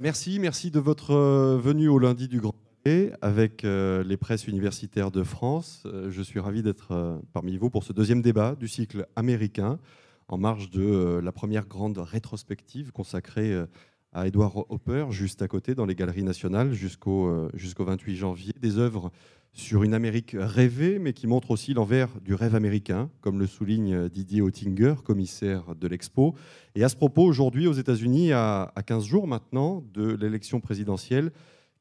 Merci, merci de votre euh, venue au lundi du Grand Palais avec euh, les presses universitaires de France. Euh, je suis ravi d'être parmi vous pour ce deuxième débat du cycle américain en marge de la première grande rétrospective consacrée à Edward Hopper, juste à côté, dans les Galeries nationales, jusqu'au jusqu'au 28 janvier. Des œuvres sur une Amérique rêvée, mais qui montre aussi l'envers du rêve américain, comme le souligne Didier Oettinger, commissaire de l'Expo. Et à ce propos, aujourd'hui, aux États-Unis, à 15 jours maintenant de l'élection présidentielle,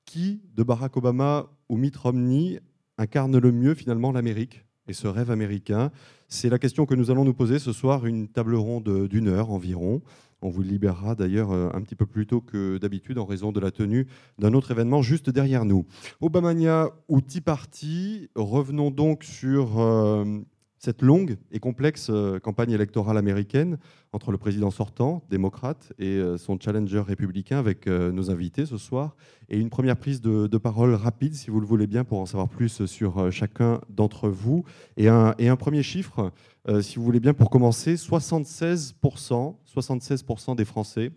qui, de Barack Obama ou Mitt Romney, incarne le mieux finalement l'Amérique et ce rêve américain? C'est la question que nous allons nous poser ce soir, une table ronde d'une heure environ. On vous libérera d'ailleurs euh, un petit peu plus tôt que d'habitude en raison de la tenue d'un autre événement juste derrière nous. Obamania ou Tea Party, revenons donc sur euh, cette longue et complexe euh, campagne électorale américaine entre le président sortant, démocrate, et son challenger républicain avec nos invités ce soir. Et une première prise de, parole rapide, si vous le voulez bien, pour en savoir plus sur chacun d'entre vous. Et un, premier chiffre euh, si vous voulez bien, pour commencer, 76%, 76 des Français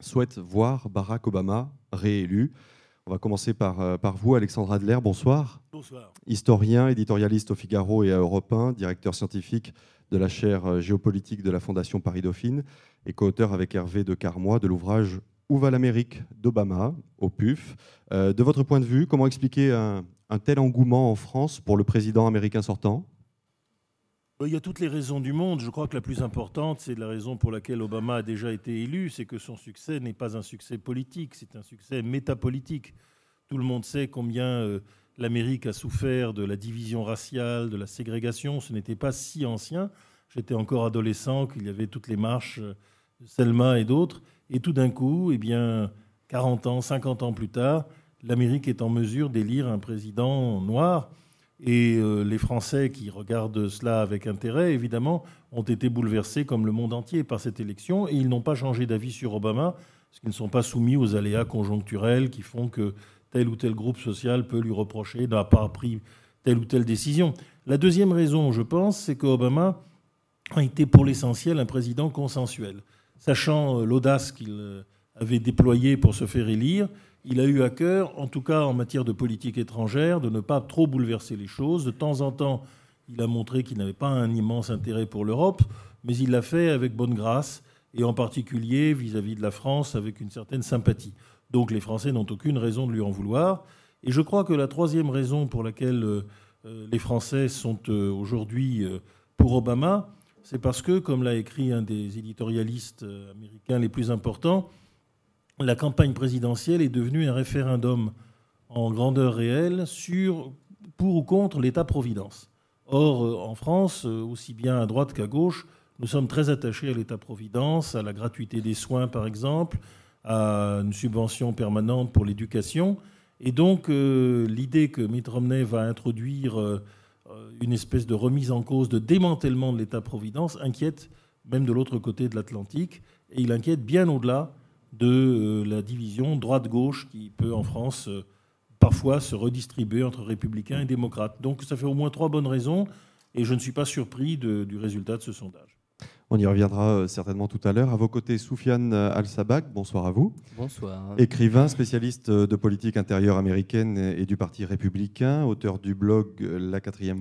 souhaitent voir Barack Obama réélu. On va commencer par, euh, par vous, Alexandre Adler. Bonsoir. Bonsoir. Historien, éditorialiste au Figaro et à Europe 1, directeur scientifique de la chaire euh, géopolitique de la Fondation Paris-Dauphine et co-auteur avec Hervé de Carmois de l'ouvrage Où va l'Amérique d'Obama au PUF. de votre point de vue, comment expliquer un tel engouement en France pour le président américain sortant? euh, il y a toutes les raisons du monde. Je crois que la plus importante, c'est la raison pour laquelle Obama a déjà été élu, c'est que son succès n'est pas un succès politique, c'est un succès métapolitique. Tout le monde sait combien euh, l'Amérique a souffert de la division raciale, de la ségrégation. Ce n'était pas si ancien. J'étais encore adolescent qu'il y avait toutes les marches euh, de Selma et d'autres. Et tout d'un coup, eh bien, 40 ans, 50 ans plus tard, l'Amérique est en mesure d'élire un président noir et euh, les Français qui regardent cela avec intérêt, évidemment, ont été bouleversés comme le monde entier par cette élection. Et ils n'ont pas changé d'avis sur Obama, parce qu'ils ne sont pas soumis aux aléas conjoncturels qui font que tel ou tel groupe social peut lui reprocher d'avoir pris telle ou telle décision. La deuxième raison, je pense, c'est qu'Obama a été pour l'essentiel un président consensuel. Sachant euh, l'audace qu'il euh, avait déployée pour se faire élire, il a eu à cœur, en tout cas en matière de politique étrangère, de ne pas trop bouleverser les choses. De temps en temps, il a montré qu'il n'avait pas un immense intérêt pour l'Europe, mais il l'a fait avec bonne grâce, et en particulier vis-à-vis de la France avec une certaine sympathie. Donc les Français n'ont aucune raison de lui en vouloir. Et je crois que la troisième raison pour laquelle euh, les Français sont euh, aujourd'hui euh, pour Obama, c'est parce que, comme l'a écrit un des éditorialistes américains les plus importants, la campagne présidentielle est devenue un référendum en grandeur réelle sur, pour ou contre l'État-providence. Or, euh, en France, euh, aussi bien à droite qu'à gauche, nous sommes très attachés à l'État-providence, à la gratuité des soins par exemple, à une subvention permanente pour l'éducation. Et donc, euh, l'idée que Mitt Romney va introduire une espèce de remise en cause, de démantèlement de l'État-providence inquiète même de l'autre côté de l'Atlantique. Et il inquiète bien au-delà de euh, la division droite-gauche qui peut en France euh, parfois se redistribuer entre républicains et démocrates. Donc ça fait au moins trois bonnes raisons et je ne suis pas surpris du résultat de ce sondage. On y reviendra euh, certainement tout à l'heure. À vos côtés, Soufiane Al-Sabak, bonsoir à vous. Bonsoir. Écrivain, spécialiste de politique intérieure américaine et du Parti républicain, auteur du blog la4ème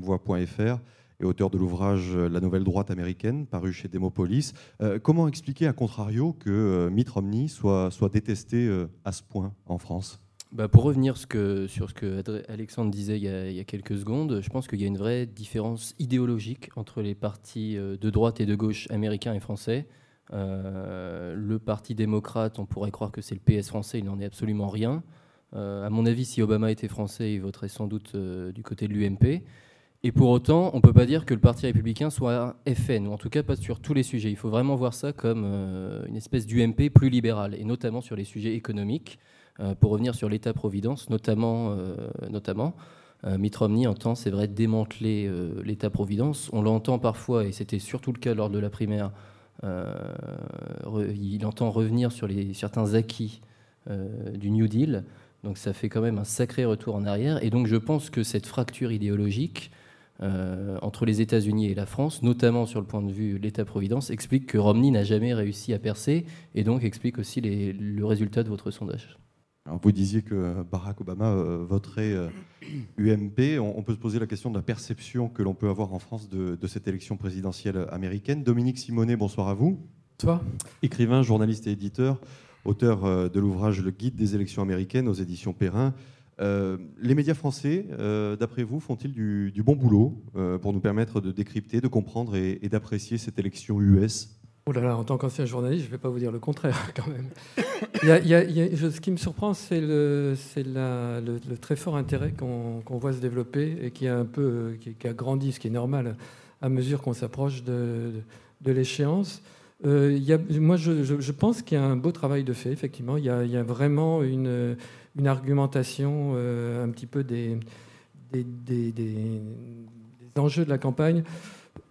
et auteur de l'ouvrage La nouvelle droite américaine, paru chez Demopolis. Euh, comment expliquer, à contrario, que euh, Mitt Romney soit, détesté euh, à ce point en France? Bah pour revenir sur ce que Alexandre disait il y, a, quelques secondes, je pense qu'il y a une vraie différence idéologique entre les partis de droite et de gauche américains et français. le parti démocrate, on pourrait croire que c'est le PS français, il n'en est absolument rien. à mon avis, si Obama était français, il voterait sans doute du côté de l'UMP. Et pour autant, on ne peut pas dire que le Parti républicain soit FN, ou en tout cas pas sur tous les sujets. Il faut vraiment voir ça comme euh, une espèce d'UMP plus libérale, et notamment sur les sujets économiques. Euh, pour revenir sur l'État-providence, notamment, euh, notamment Mitt Romney entend, c'est vrai, démanteler l'État-providence. On l'entend parfois, et c'était surtout le cas lors de la primaire, il entend revenir sur les, certains acquis du New Deal. Donc ça fait quand même un sacré retour en arrière. Et donc je pense que cette fracture idéologique entre les États-Unis et la France, notamment sur le point de vue l'État-providence, explique que Romney n'a jamais réussi à percer et donc explique aussi le résultat de votre sondage. Alors vous disiez que Barack Obama voterait UMP. On, peut se poser la question de la perception que l'on peut avoir en France de, de cette élection présidentielle américaine. Dominique Simonet, bonsoir à vous. Bonsoir. Écrivain, journaliste et éditeur auteur euh, de l'ouvrage Le guide des élections américaines aux éditions Perrin. Euh, les médias français, euh, d'après vous, font-ils du, bon boulot pour nous permettre de décrypter, de comprendre et, d'apprécier cette élection US Oh là là, en tant qu'ancien journaliste, je ne vais pas vous dire le contraire quand même. ce qui me surprend, c'est le, très fort intérêt qu'on voit se développer et qui a un peu qui, a grandi, ce qui est normal à mesure qu'on s'approche de, l'échéance. Euh, moi, je, pense qu'il y a un beau travail de fait, effectivement. Il y a vraiment une, une argumentation euh, un petit peu des, enjeux de la campagne.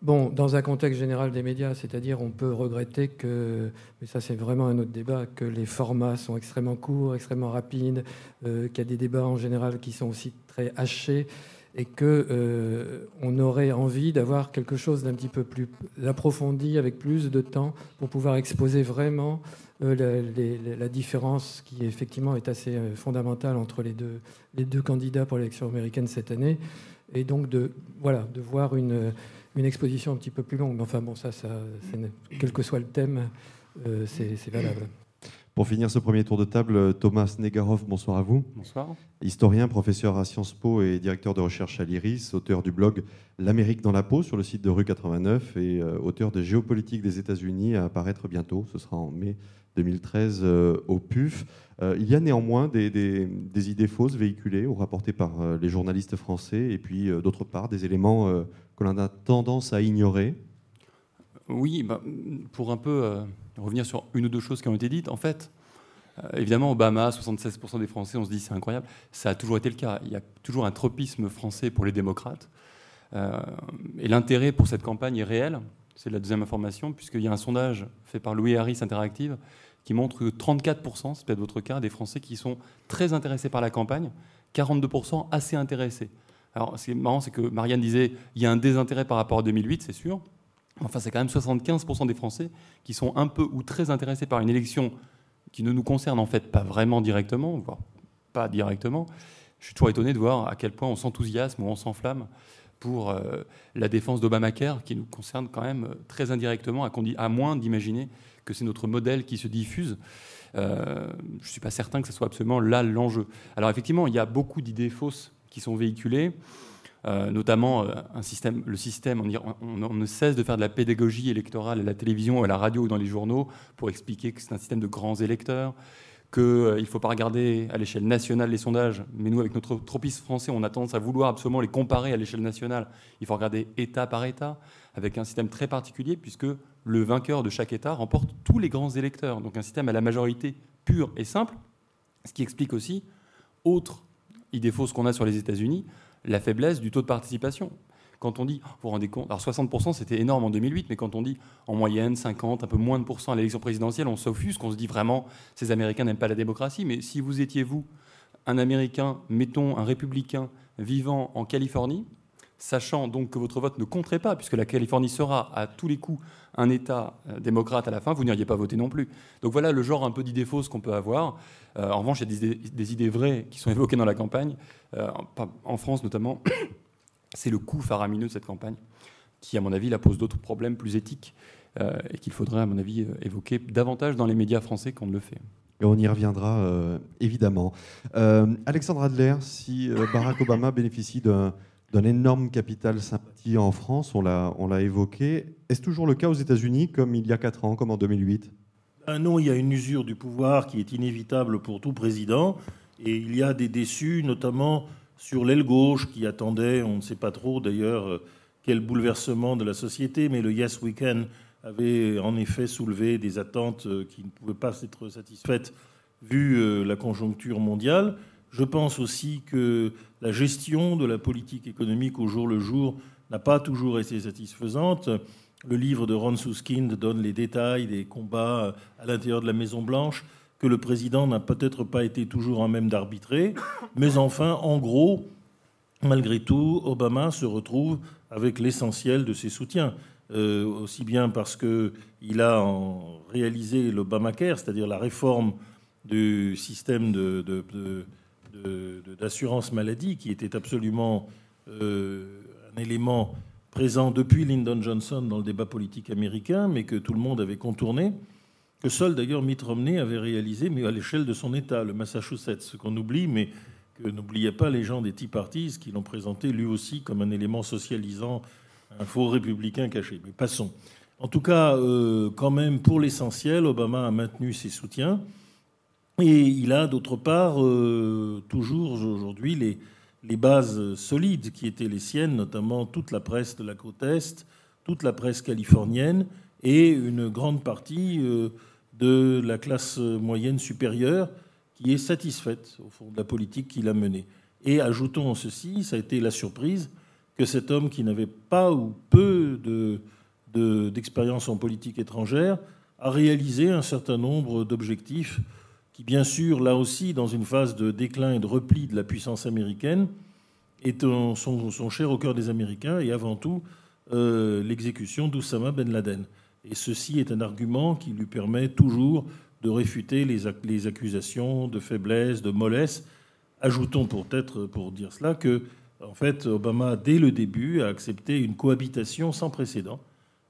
Bon, dans un contexte général des médias, c'est-à-dire on peut regretter que, mais ça c'est vraiment un autre débat, que les formats sont extrêmement courts, extrêmement rapides, euh, qu'il y a des débats en général qui sont aussi très hachés et que euh, on aurait envie d'avoir quelque chose d'un petit peu plus approfondi, avec plus de temps, pour pouvoir exposer vraiment euh, la, différence qui effectivement est assez euh, fondamentale entre les deux, candidats pour l'élection américaine cette année, et donc de, voilà, de voir une, une exposition un petit peu plus longue. Enfin bon, ça, ça quel que soit le thème, c'est valable. Pour finir ce premier tour de table, Thomas Negarov, bonsoir à vous. Bonsoir. Historien, professeur à Sciences Po et directeur de recherche à l'IRIS, auteur du blog L'Amérique dans la peau sur le site de rue 89 et euh, auteur de Géopolitique des États-Unis à apparaître bientôt. Ce sera en mai 2013 euh, au PUF. Euh, il y a néanmoins des, idées fausses véhiculées ou rapportées par les journalistes français et puis d'autre part des éléments que l'on a tendance à ignorer. Oui, bah, pour un peu revenir sur une ou deux choses qui ont été dites. En fait, euh, évidemment, Obama, 76% des Français, on se dit c'est incroyable. Ça a toujours été le cas. Il y a toujours un tropisme français pour les démocrates. Euh, et l'intérêt pour cette campagne est réel. C'est la deuxième information, puisqu'il y a un sondage fait par Louis Harris Interactive qui montre que 34%, c'est peut-être votre cas, des Français qui sont très intéressés par la campagne, 42% assez intéressés. Alors, ce qui est marrant, c'est que Marianne disait il y a un désintérêt par rapport à 2008, c'est sûr. Enfin, c'est quand même 75% des Français qui sont un peu ou très intéressés par une élection qui ne nous concerne en fait pas vraiment directement, voire pas directement. Je suis toujours étonné de voir à quel point on s'enthousiasme ou on s'enflamme pour euh, la défense d'Obamacare, qui nous concerne quand même euh, très indirectement, à, à moins d'imaginer que c'est notre modèle qui se diffuse. Euh, je ne suis pas certain que ce soit absolument là l'enjeu. Alors effectivement, il y a beaucoup d'idées fausses qui sont véhiculées. Euh, notamment euh, le système, on, ne cesse de faire de la pédagogie électorale à la télévision, à la radio ou dans les journaux pour expliquer que c'est un système de grands électeurs, qu'il euh, ne faut pas regarder à l'échelle nationale les sondages, mais nous, avec notre tropisme français, on a tendance à vouloir absolument les comparer à l'échelle nationale. Il faut regarder État par État, avec un système très particulier, puisque le vainqueur de chaque État remporte tous les grands électeurs. Donc un système à la majorité pure et simple, ce qui explique aussi, autre idée fausse qu'on a sur les États-Unis, la faiblesse du taux de participation. Quand on dit, vous vous rendez compte, alors 60% c'était énorme en 2008, mais quand on dit en moyenne 50, un peu moins de pourcents à l'élection présidentielle, on s'offusque, on se dit vraiment, ces Américains n'aiment pas la démocratie. Mais si vous étiez, vous, un Américain, mettons un républicain vivant en Californie, sachant donc que votre vote ne compterait pas, puisque la Californie sera à tous les coups un État euh, démocrate à la fin, vous n'iriez pas voter non plus. Donc voilà le genre un peu d'idées fausses qu'on peut avoir. Euh, en revanche, il y a des, idées vraies qui sont évoquées dans la campagne, euh, en France notamment. C'est le coût faramineux de cette campagne, qui, à mon avis, la pose d'autres problèmes plus éthiques et qu'il faudrait, à mon avis, évoquer davantage dans les médias français qu'on ne le fait. Et on y reviendra évidemment. Alexandre Adler, si Barack Obama bénéficie d'un d'un énorme capital sympathie en France, on l'a évoqué. Est-ce toujours le cas aux États-Unis, comme il y a 4 ans, comme en 2008 ah Non, il y a une usure du pouvoir qui est inévitable pour tout président. Et il y a des déçus, notamment sur l'aile gauche, qui attendait, on ne sait pas trop d'ailleurs, euh, quel bouleversement de la société, mais le Yes Weekend avait en effet soulevé des attentes euh, qui ne pouvaient pas être satisfaites vu euh, la conjoncture mondiale. Je pense aussi que la gestion de la politique économique au jour le jour n'a pas toujours été satisfaisante. Le livre de Ron Suskind donne les détails des combats à l'intérieur de la Maison-Blanche que le président n'a peut-être pas été toujours en même d'arbitrer. Mais enfin, en gros, malgré tout, Obama se retrouve avec l'essentiel de ses soutiens. Euh, aussi bien parce qu'il a réalisé l'Obamacare, c'est-à-dire la réforme du système d'assurance maladie, qui était absolument euh, un élément présent depuis Lyndon Johnson dans le débat politique américain, mais que tout le monde avait contourné, que seul d'ailleurs Mitt Romney avait réalisé, mais à l'échelle de son État, le Massachusetts, ce qu'on oublie, mais que n'oubliez pas les gens des Tea Parties qui l'ont présenté lui aussi comme un élément socialisant, un faux républicain caché. Mais passons. En tout cas, euh, quand même, pour l'essentiel, Obama a maintenu ses soutiens. Et il a, d'autre part, euh, toujours aujourd'hui les, bases solides qui étaient les siennes, notamment toute la presse de la côte Est, toute la presse californienne et une grande partie euh, de la classe moyenne supérieure qui est satisfaite, au fond, de la politique qu'il a menée. Et ajoutons ceci, ça a été la surprise que cet homme qui n'avait pas ou peu d'expérience en politique étrangère a réalisé un certain nombre d'objectifs bien sûr, là aussi, dans une phase de déclin et de repli de la puissance américaine, est, sont, sont au cœur des Américains et avant tout euh, l'exécution d'Oussama Ben Laden. Et ceci est un argument qui lui permet toujours de réfuter les, les accusations de faiblesse, de mollesse. Ajoutons peut-être pour dire cela que, en fait, Obama, dès le début, a accepté une cohabitation sans précédent,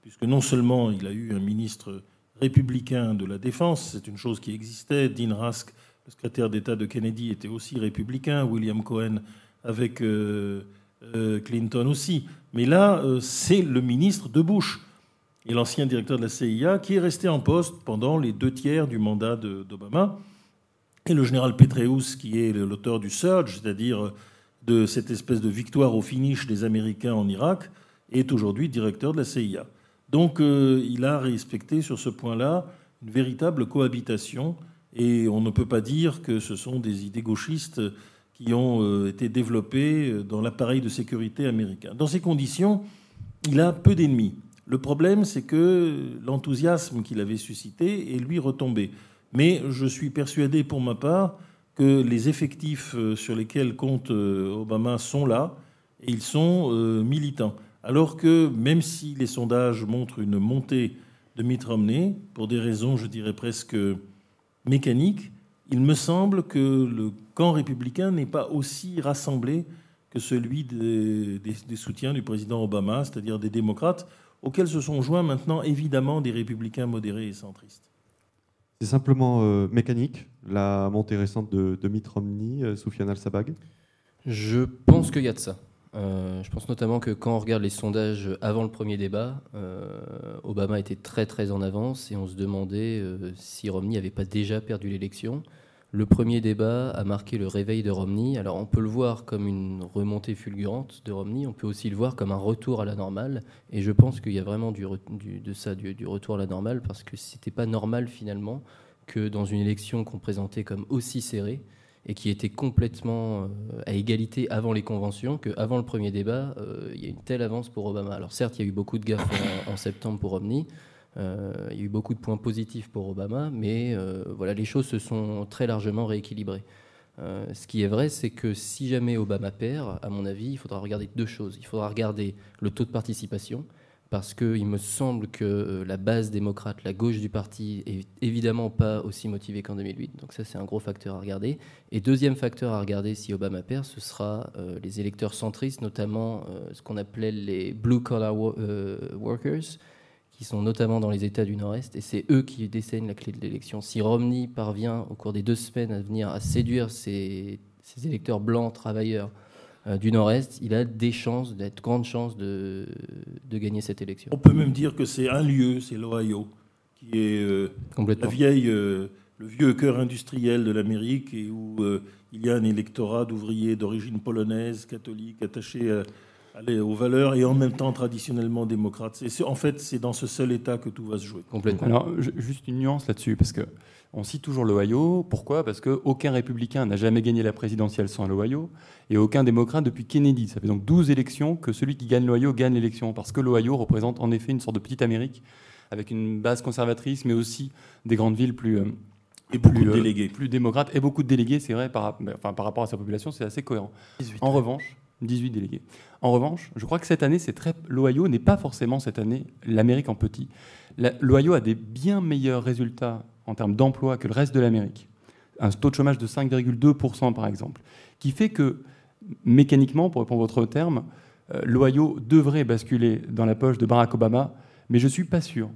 puisque non seulement il a eu un ministre républicain de la Défense, c'est une chose qui existait. Dean Rusk, le secrétaire d'État de Kennedy, était aussi républicain. William Cohen avec euh, euh, Clinton aussi. Mais là, euh, c'est le ministre de Bush et l'ancien directeur de la CIA qui est resté en poste pendant les deux tiers du mandat d'Obama. Et le général Petraeus, qui est l'auteur du Surge, c'est-à-dire de cette espèce de victoire au finish des Américains en Irak, est aujourd'hui directeur de la CIA. Donc euh, il a respecté sur ce point-là une véritable cohabitation et on ne peut pas dire que ce sont des idées gauchistes qui ont euh, été développées dans l'appareil de sécurité américain. Dans ces conditions, il a peu d'ennemis. Le problème, c'est que l'enthousiasme qu'il avait suscité est lui retombé. Mais je suis persuadé pour ma part que les effectifs euh, sur lesquels compte Obama sont là et ils sont militants. Alors que même si les sondages montrent une montée de Mitt Romney, pour des raisons, je dirais presque mécaniques, il me semble que le camp républicain n'est pas aussi rassemblé que celui des, soutiens du président Obama, c'est-à-dire des démocrates, auxquels se sont joints maintenant évidemment des républicains modérés et centristes. C'est simplement euh, mécanique, la montée récente de, Mitt Romney, euh, Soufiane Al-Sabag? Je pense qu'il y a de ça. Euh, je pense notamment que quand on regarde les sondages avant le premier débat, euh, Obama était très très en avance et on se demandait euh, si Romney n'avait pas déjà perdu l'élection. Le premier débat a marqué le réveil de Romney. Alors on peut le voir comme une remontée fulgurante de Romney, on peut aussi le voir comme un retour à la normale. Et je pense qu'il y a vraiment du, ça, du, retour à la normale, parce que c'était pas normal finalement que dans une élection qu'on présentait comme aussi serrée, et qui était complètement euh, à égalité avant les conventions, qu'avant le premier débat, euh, il y a une telle avance pour Obama. Alors certes, il y a eu beaucoup de gaffes en, septembre pour Romney, euh, il y a eu beaucoup de points positifs pour Obama, mais voilà, les choses se sont très largement rééquilibrées. ce qui est vrai, c'est que si jamais Obama perd, à mon avis, il faudra regarder deux choses. Il faudra regarder le taux de participation, parce qu'il me semble que euh, la base démocrate, la gauche du parti, est évidemment pas aussi motivée qu'en 2008. Donc ça, c'est un gros facteur à regarder. Et deuxième facteur à regarder si Obama perd, ce sera euh, les électeurs centristes, notamment euh, ce qu'on appelait les blue-collar workers, qui sont notamment dans les États du Nord-Est, et c'est eux qui déceignent la clé de l'élection. Si Romney parvient, au cours des deux semaines à venir, à séduire ces, électeurs blancs, travailleurs, du Nord-Est, il a des chances, d'être grandes chances de, de, gagner cette élection. On peut même dire que c'est un lieu, c'est l'Ohio, qui est euh, la vieille, euh, le vieux cœur industriel de l'Amérique et où il y a un électorat d'ouvriers d'origine polonaise, catholique, attaché aux valeurs et en même temps traditionnellement démocrate. En fait, c'est dans ce seul État que tout va se jouer. Complètement. Alors, juste une nuance là-dessus, parce que on cite toujours l'Ohio. Pourquoi? Parce qu'aucun républicain n'a jamais gagné la présidentielle sans l'Ohio et aucun démocrate depuis Kennedy. Ça fait donc 12 élections que celui qui gagne l'Ohio gagne l'élection. Parce que l'Ohio représente en effet une sorte de petite Amérique avec une base conservatrice, mais aussi des grandes villes plus. Euh, et plus, délégués. plus démocrates et beaucoup de délégués, c'est vrai, par, enfin, par rapport à sa population, c'est assez cohérent. En revanche, 18 délégués. En revanche, je crois que cette année, c'est très l'Ohio n'est pas forcément cette année l'Amérique en petit. L'Ohio a des bien meilleurs résultats en termes d'emploi que le reste de l'Amérique. Un taux de chômage de 5,2% par exemple, qui fait que mécaniquement, pour répondre à votre terme, euh, l'Ohio devrait basculer dans la poche de Barack Obama, mais je ne suis pas sûr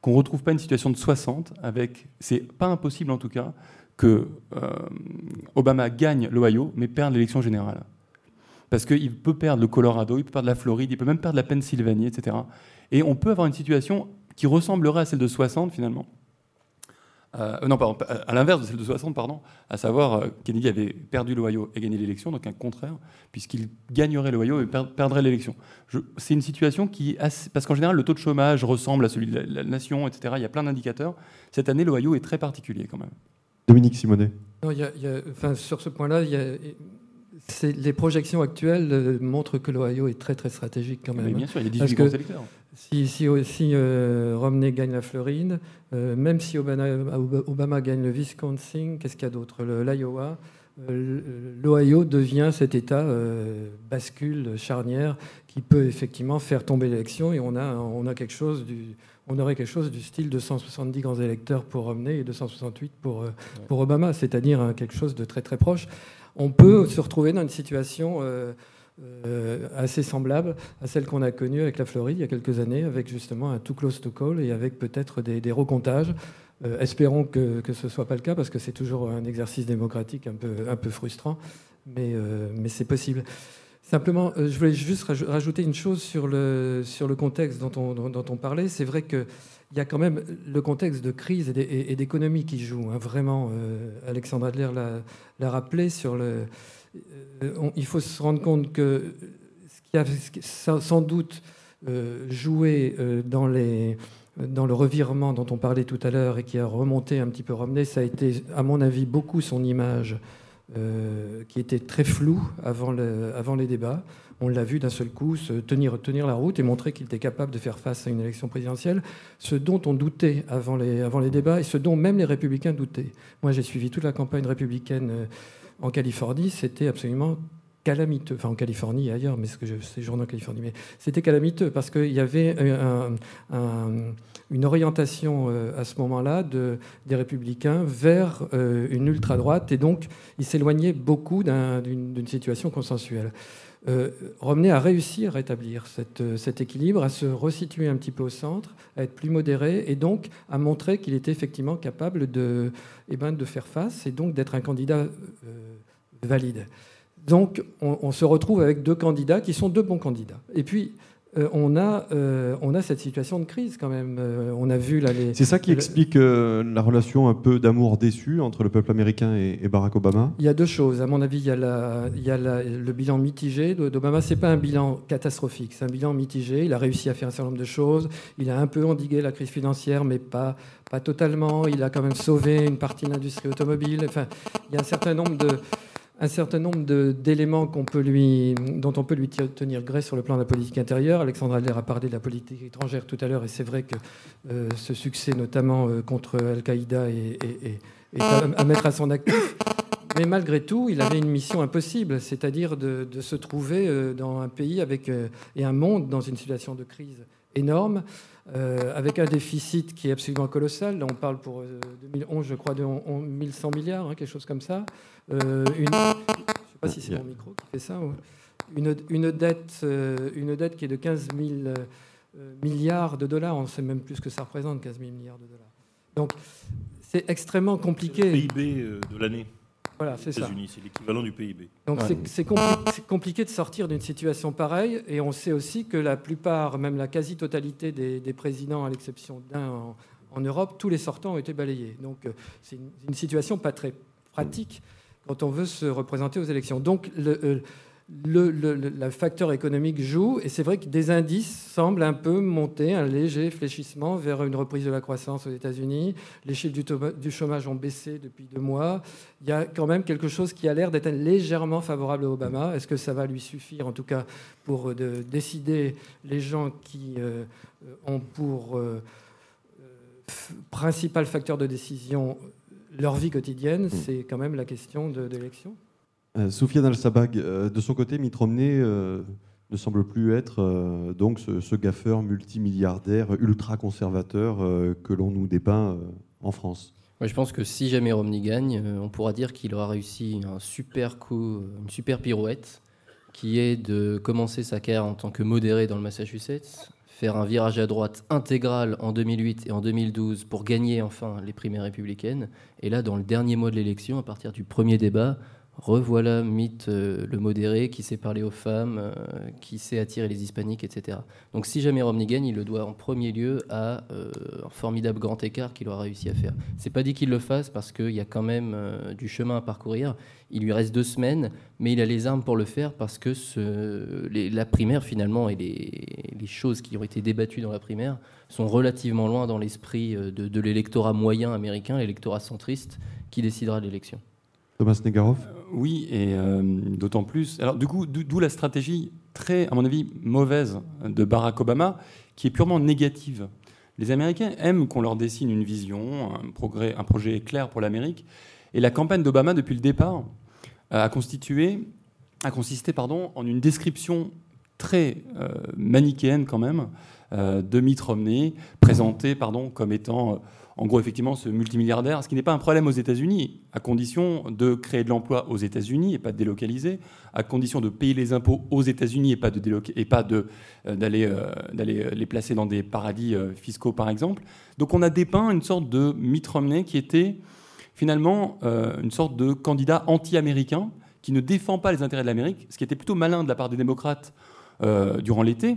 qu'on ne retrouve pas une situation de 60 avec, c'est pas impossible en tout cas, que euh, Obama gagne l'Ohio, mais perde l'élection générale. Parce qu'il peut perdre le Colorado, il peut perdre la Floride, il peut même perdre la Pennsylvanie, etc. Et on peut avoir une situation qui ressemblerait à celle de 60 finalement, euh, non, pardon, à l'inverse de celle de 60, pardon, à savoir euh, Kennedy avait perdu l'Ohio et gagné l'élection, donc un contraire, puisqu'il gagnerait l'Ohio et perdrait l'élection. C'est une situation qui, parce qu'en général, le taux de chômage ressemble à celui de la, nation, etc. Il y a plein d'indicateurs. Cette année, l'Ohio est très particulier quand même. Dominique Simonet. enfin, sur ce point-là, il y a les projections actuelles euh, montrent que l'Ohio est très très stratégique quand même. bien sûr, il y a 18 grands électeurs. Si, si, euh, Romney gagne la Floride, euh, même si Obama, gagne le Wisconsin, qu'est-ce qu'il y a d'autre? L'Iowa, l'Ohio devient cet État bascule charnière qui peut effectivement faire tomber l'élection et on a, on a quelque chose du, on aurait quelque chose du style de 170 grands électeurs pour Romney et 268 pour, pour Obama, c'est-à-dire hein, quelque chose de très très proche on peut se retrouver dans une situation euh, euh, assez semblable à celle qu'on a connue avec la Floride il y a quelques années, avec justement un too close to call et avec peut-être des, recomptages. Euh, espérons que, ce ne soit pas le cas, parce que c'est toujours un exercice démocratique un peu, un peu frustrant, mais, mais c'est possible. Simplement, je voulais juste rajouter une chose sur le, sur le contexte dont on, dont on parlait. C'est vrai que il y a quand même le contexte de crise et d'économie qui joue. Hein. vraiment, euh, Alexandre Adler l'a rappelé. Euh, il faut se rendre compte que ce qui a sans doute euh, joué dans, les, dans le revirement dont on parlait tout à l'heure et qui a remonté un petit peu ramené, ça a été, à mon avis, beaucoup son image qui était très floue avant, le, avant les débats on l'a vu d'un seul coup se tenir, la route et montrer qu'il était capable de faire face à une élection présidentielle, ce dont on doutait avant les, avant les débats et ce dont même les républicains doutaient. Moi, j'ai suivi toute la campagne républicaine euh, en Californie, c'était absolument calamiteux, enfin en Californie et ailleurs, mais ce que je en Californie, mais c'était calamiteux parce qu'il y avait une orientation euh, à ce moment-là de, des républicains vers euh, une ultra-droite et donc ils s'éloignaient beaucoup d'une situation consensuelle. Euh, Romney a réussi à rétablir euh, cet équilibre, à se resituer un petit peu au centre, à être plus modéré et donc à montrer qu'il était effectivement capable de, eh ben, faire face et donc d'être un candidat euh, valide. Donc on, on, se retrouve avec deux candidats qui sont deux bons candidats. Et puis euh, on, a, euh, on a cette situation de crise quand même. Euh, on a vu là les. C'est ça qui explique la relation un peu d'amour déçu entre le peuple américain et, Barack Obama. Il y a deux choses. À mon avis, il y a, la, il y a le bilan mitigé d'Obama. C'est pas un bilan catastrophique, c'est un bilan mitigé. Il a réussi à faire un certain nombre de choses. Il a un peu endigué la crise financière, mais pas pas totalement. Il a quand même sauvé une partie de l'industrie automobile. Enfin, il y a un certain nombre de un certain nombre d'éléments dont on peut lui tenir gré sur le plan de la politique intérieure. Alexandre Adler a parlé de la politique étrangère tout à l'heure, et c'est vrai que euh, ce succès, notamment euh, contre Al-Qaïda, est, à, mettre à son actif. Mais malgré tout, il avait une mission impossible, c'est-à-dire de, se trouver euh, dans un pays et un monde dans une situation de crise énorme, avec un déficit qui est absolument colossal. Là, on parle pour 2011, je crois, de 1100 milliards, hein, quelque chose comme ça. Euh, une, je ne sais pas si c'est mon micro qui fait ça. Une, une, dette, euh, une dette qui est de 15 000 euh, milliards de dollars. On sait même plus ce que ça représente, 15 000 milliards de dollars. Donc, c'est extrêmement compliqué. Le PIB de l'année. Voilà, c'est ça. C'est l'équivalent du PIB. Donc c'est compliqué de sortir d'une situation pareille. Et on sait aussi que la plupart, même la quasi-totalité des, présidents, à l'exception d'un en, en, Europe, tous les sortants ont été balayés. Donc c'est une, une, situation pas très pratique quand on veut se représenter aux élections. Donc le, euh, facteur économique joue, et c'est vrai que des indices semblent un peu monter, un léger fléchissement vers une reprise de la croissance aux États-Unis. Les chiffres du, chômage ont baissé depuis deux mois. Il y a quand même quelque chose qui a l'air d'être légèrement favorable à Obama. Est-ce que ça va lui suffire, en tout cas, pour euh, de décider les gens qui euh, ont pour principal facteur de décision leur vie quotidienne, mm. c'est quand même la question de, l'élection. Euh, Soufiane Al-Sabag, euh, de son côté, Mitt Romney euh, ne semble plus être euh, donc ce, gaffeur multimilliardaire ultra-conservateur que l'on nous dépeint en France. Je pense que si jamais Romney gagne, on pourra dire qu'il aura réussi un super coup, une super pirouette, qui est de commencer sa carrière en tant que modéré dans le Massachusetts, faire un virage à droite intégral en 2008 et en 2012 pour gagner enfin les primaires républicaines. Et là, dans le dernier mois de l'élection, à partir du premier débat, revoilà Mitt euh, le modéré qui sait parler aux femmes, euh, qui sait attirer les hispaniques, etc. Donc si jamais Romney gagne, il le doit en premier lieu à euh, un formidable grand écart qu'il aura réussi à faire. C'est pas dit qu'il le fasse parce qu'il y a quand même du chemin à parcourir. Il lui reste deux semaines, mais il a les armes pour le faire parce que la primaire finalement et les, choses qui ont été débattues dans la primaire sont relativement loin dans l'esprit de, de l'électorat moyen américain, l'électorat centriste qui décidera de l'élection. Thomas Negaroff Oui, et euh, d'autant plus. Alors, du coup, d'où la stratégie très, à mon avis, mauvaise de Barack Obama, qui est purement négative. Les Américains aiment qu'on leur dessine une vision, un, progrès, un projet clair pour l'Amérique. Et la campagne d'Obama, depuis le départ, a constitué, a consisté, pardon, en une description très euh, manichéenne quand même euh, de Mitt Romney, présenté, pardon, comme étant euh, en gros, effectivement, ce multimilliardaire, ce qui n'est pas un problème aux États-Unis, à condition de créer de l'emploi aux États-Unis et pas de délocaliser, à condition de payer les impôts aux États-Unis et pas euh, d'aller euh, euh, les placer dans des paradis fiscaux, par exemple. Donc, on a dépeint une sorte de Mitt Romney qui était finalement une sorte de candidat anti-américain qui ne défend pas les intérêts de l'Amérique, ce qui était plutôt malin de la part des démocrates durant l'été,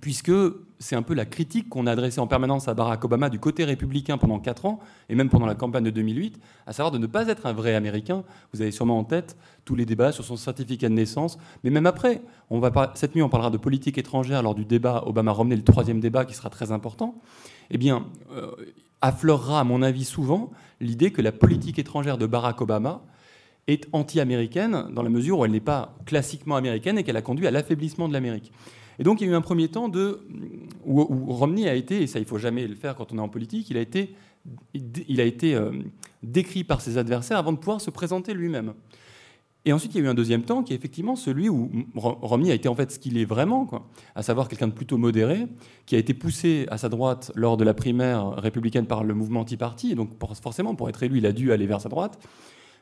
puisque c'est un peu la critique qu'on a adressée en permanence à Barack Obama du côté républicain pendant 4 ans, et même pendant la campagne de 2008, à savoir de ne pas être un vrai Américain. Vous avez sûrement en tête tous les débats sur son certificat de naissance, mais même après, on va cette nuit on parlera de politique étrangère lors du débat Obama-Romney, le troisième débat qui sera très important. Eh bien, euh, affleurera à mon avis souvent l'idée que la politique étrangère de Barack Obama est anti-américaine dans la mesure où elle n'est pas classiquement américaine et qu'elle a conduit à l'affaiblissement de l'Amérique. Et donc il y a eu un premier temps où, Romney a été, et ça il faut jamais le faire quand on est en politique, il a été, il a été euh, décrit par ses adversaires avant de pouvoir se présenter lui-même. Et ensuite il y a eu un deuxième temps qui est effectivement celui où Ro- Romney a été en fait ce qu'il est vraiment, à savoir quelqu'un de plutôt modéré, qui a été poussé à sa droite lors de la primaire républicaine par le mouvement Party, et donc forcément pour être élu il a dû aller vers sa droite,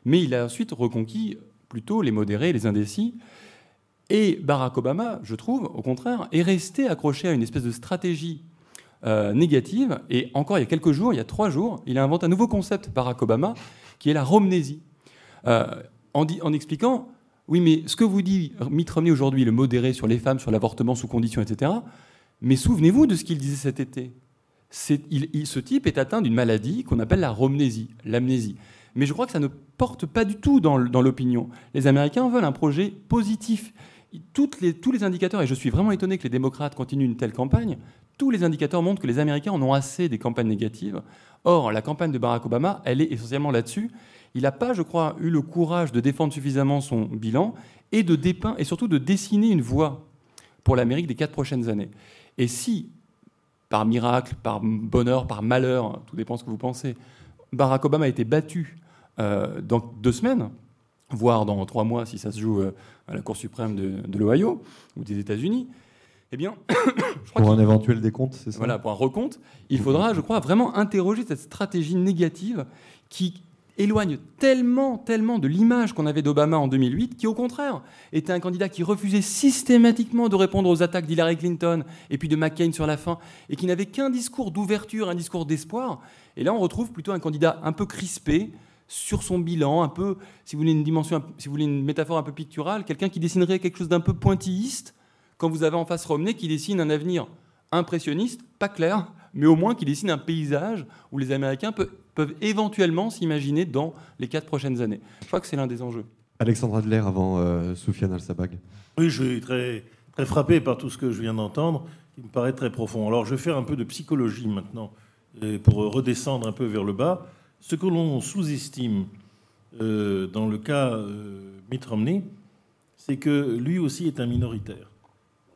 mais il a ensuite reconquis plutôt les modérés, les indécis. Et Barack Obama, je trouve, au contraire, est resté accroché à une espèce de stratégie euh, négative. Et encore il y a quelques jours, il y a trois jours, il a inventé un nouveau concept, Barack Obama, qui est la romnésie. Euh, en, expliquant, oui, mais ce que vous dit Mitt Romney aujourd'hui, le modéré sur les femmes, sur l'avortement sous conditions, etc., mais souvenez-vous de ce qu'il disait cet été. Il- ce type est atteint d'une maladie qu'on appelle la romnésie, l'amnésie. Mais je crois que ça ne porte pas du tout dans l'opinion. Les Américains veulent un projet positif. Tous les indicateurs, et je suis vraiment étonné que les démocrates continuent une telle campagne, tous les indicateurs montrent que les Américains en ont assez des campagnes négatives. Or, la campagne de Barack Obama, elle est essentiellement là-dessus. Il n'a pas, je crois, eu le courage de défendre suffisamment son bilan et de dépeindre, et surtout de dessiner une voie pour l'Amérique des quatre prochaines années. Et si, par miracle, par bonheur, par malheur, tout dépend ce que vous pensez, Barack Obama a été battu euh, dans deux semaines, voire dans trois mois si ça se joue euh, à la Cour suprême de, de l'Ohio ou des États-Unis, eh bien, je crois Pour un éventuel décompte, c'est ça? Voilà, pour un recompte, il faudra, je crois, vraiment interroger cette stratégie négative qui éloigne tellement, tellement de l'image qu'on avait d'Obama en 2008, qui au contraire était un candidat qui refusait systématiquement de répondre aux attaques d'Hillary Clinton et puis de McCain sur la fin, et qui n'avait qu'un discours d'ouverture, un discours d'espoir. Et là, on retrouve plutôt un candidat un peu crispé sur son bilan, un peu, si vous voulez une dimension, si vous voulez une métaphore un peu picturale, quelqu'un qui dessinerait quelque chose d'un peu pointilliste, quand vous avez en face Romney qui dessine un avenir impressionniste, pas clair, mais au moins qui dessine un paysage où les Américains pe- peuvent éventuellement s'imaginer dans les quatre prochaines années. Je crois que c'est l'un des enjeux. Alexandre Adler avant euh, Soufiane Al-Sabag. Oui, je suis très, très frappé par tout ce que je viens d'entendre, qui me paraît très profond. Alors, je vais faire un peu de psychologie maintenant, et pour redescendre un peu vers le bas. Ce que l'on sous-estime euh, dans le cas euh, Mitt Romney, c'est que lui aussi est un minoritaire.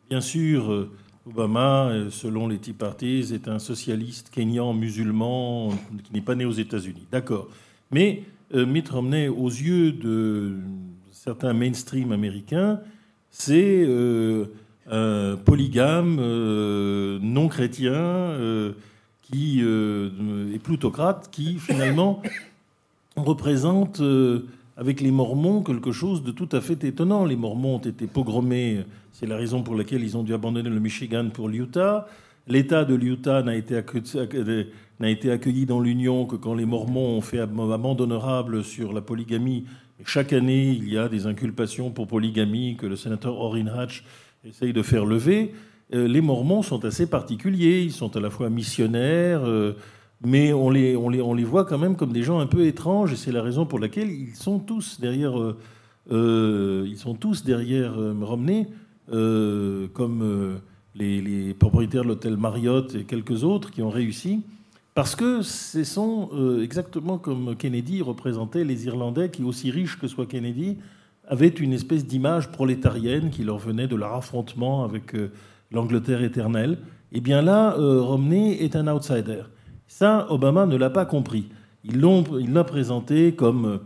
Bien sûr, euh, Obama, euh, selon les Tea Parties, est un socialiste kényan musulman qui n'est pas né aux États-Unis. D'accord. Mais Mitt Romney, aux yeux de, certains mainstream américains, c'est un polygame non chrétien qui est plutocrate, qui finalement représente avec les Mormons quelque chose de tout à fait étonnant. Les Mormons ont été pogromés, c'est la raison pour laquelle ils ont dû abandonner le Michigan pour l'Utah. L'État de l'Utah n'a été, accueilli dans l'Union que quand les Mormons ont fait amende honorable sur la polygamie. chaque année, il y a des inculpations pour polygamie que le sénateur Orrin Hatch essaye de faire lever. Euh, les Mormons sont assez particuliers. Ils sont à la fois missionnaires, euh, mais on les, on, les, on les voit quand même comme des gens un peu étranges, et c'est la raison pour laquelle ils sont tous derrière, euh, ils sont tous derrière Romney, comme les, les, propriétaires de l'hôtel Marriott et quelques autres qui ont réussi, parce que ce sont exactement comme Kennedy représentait les Irlandais qui, aussi riches que soit Kennedy, avaient une espèce d'image prolétarienne qui leur venait de leur affrontement avec l'Angleterre éternelle. Eh bien là, Romney est un outsider. Ça, Obama ne l'a pas compris. Il l'a présenté comme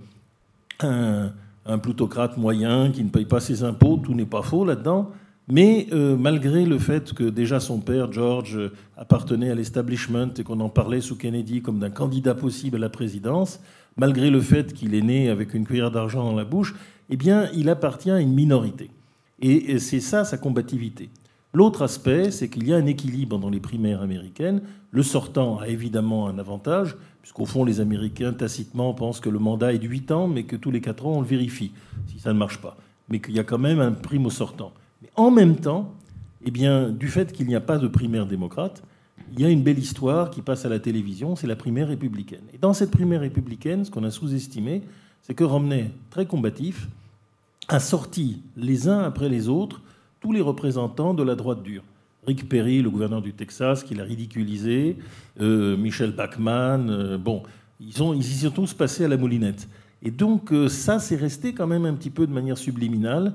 un, plutocrate moyen qui ne paye pas ses impôts. Tout n'est pas faux là-dedans. Mais euh, malgré le fait que déjà son père, George, appartenait à l'establishment et qu'on en parlait sous Kennedy comme d'un candidat possible à la présidence, malgré le fait qu'il est né avec une cuillère d'argent dans la bouche, eh bien, il appartient à une minorité. Et c'est ça sa combativité. L'autre aspect, c'est qu'il y a un équilibre dans les primaires américaines. Le sortant a évidemment un avantage, puisqu'au fond, les Américains, tacitement, pensent que le mandat est de 8 ans, mais que tous les 4 ans, on le vérifie, si ça ne marche pas. Mais qu'il y a quand même un prime au sortant. Mais en même temps, eh bien, du fait qu'il n'y a pas de primaire démocrate, il y a une belle histoire qui passe à la télévision, c'est la primaire républicaine. Et dans cette primaire républicaine, ce qu'on a sous-estimé, c'est que Romney, très combatif, a sorti les uns après les autres tous les représentants de la droite dure. Rick Perry, le gouverneur du Texas, qui l'a ridiculisé, euh, Michel Bachmann, euh, bon, ils, ont, ils y sont tous passés à la moulinette. Et donc euh, ça, c'est resté quand même un petit peu de manière subliminale.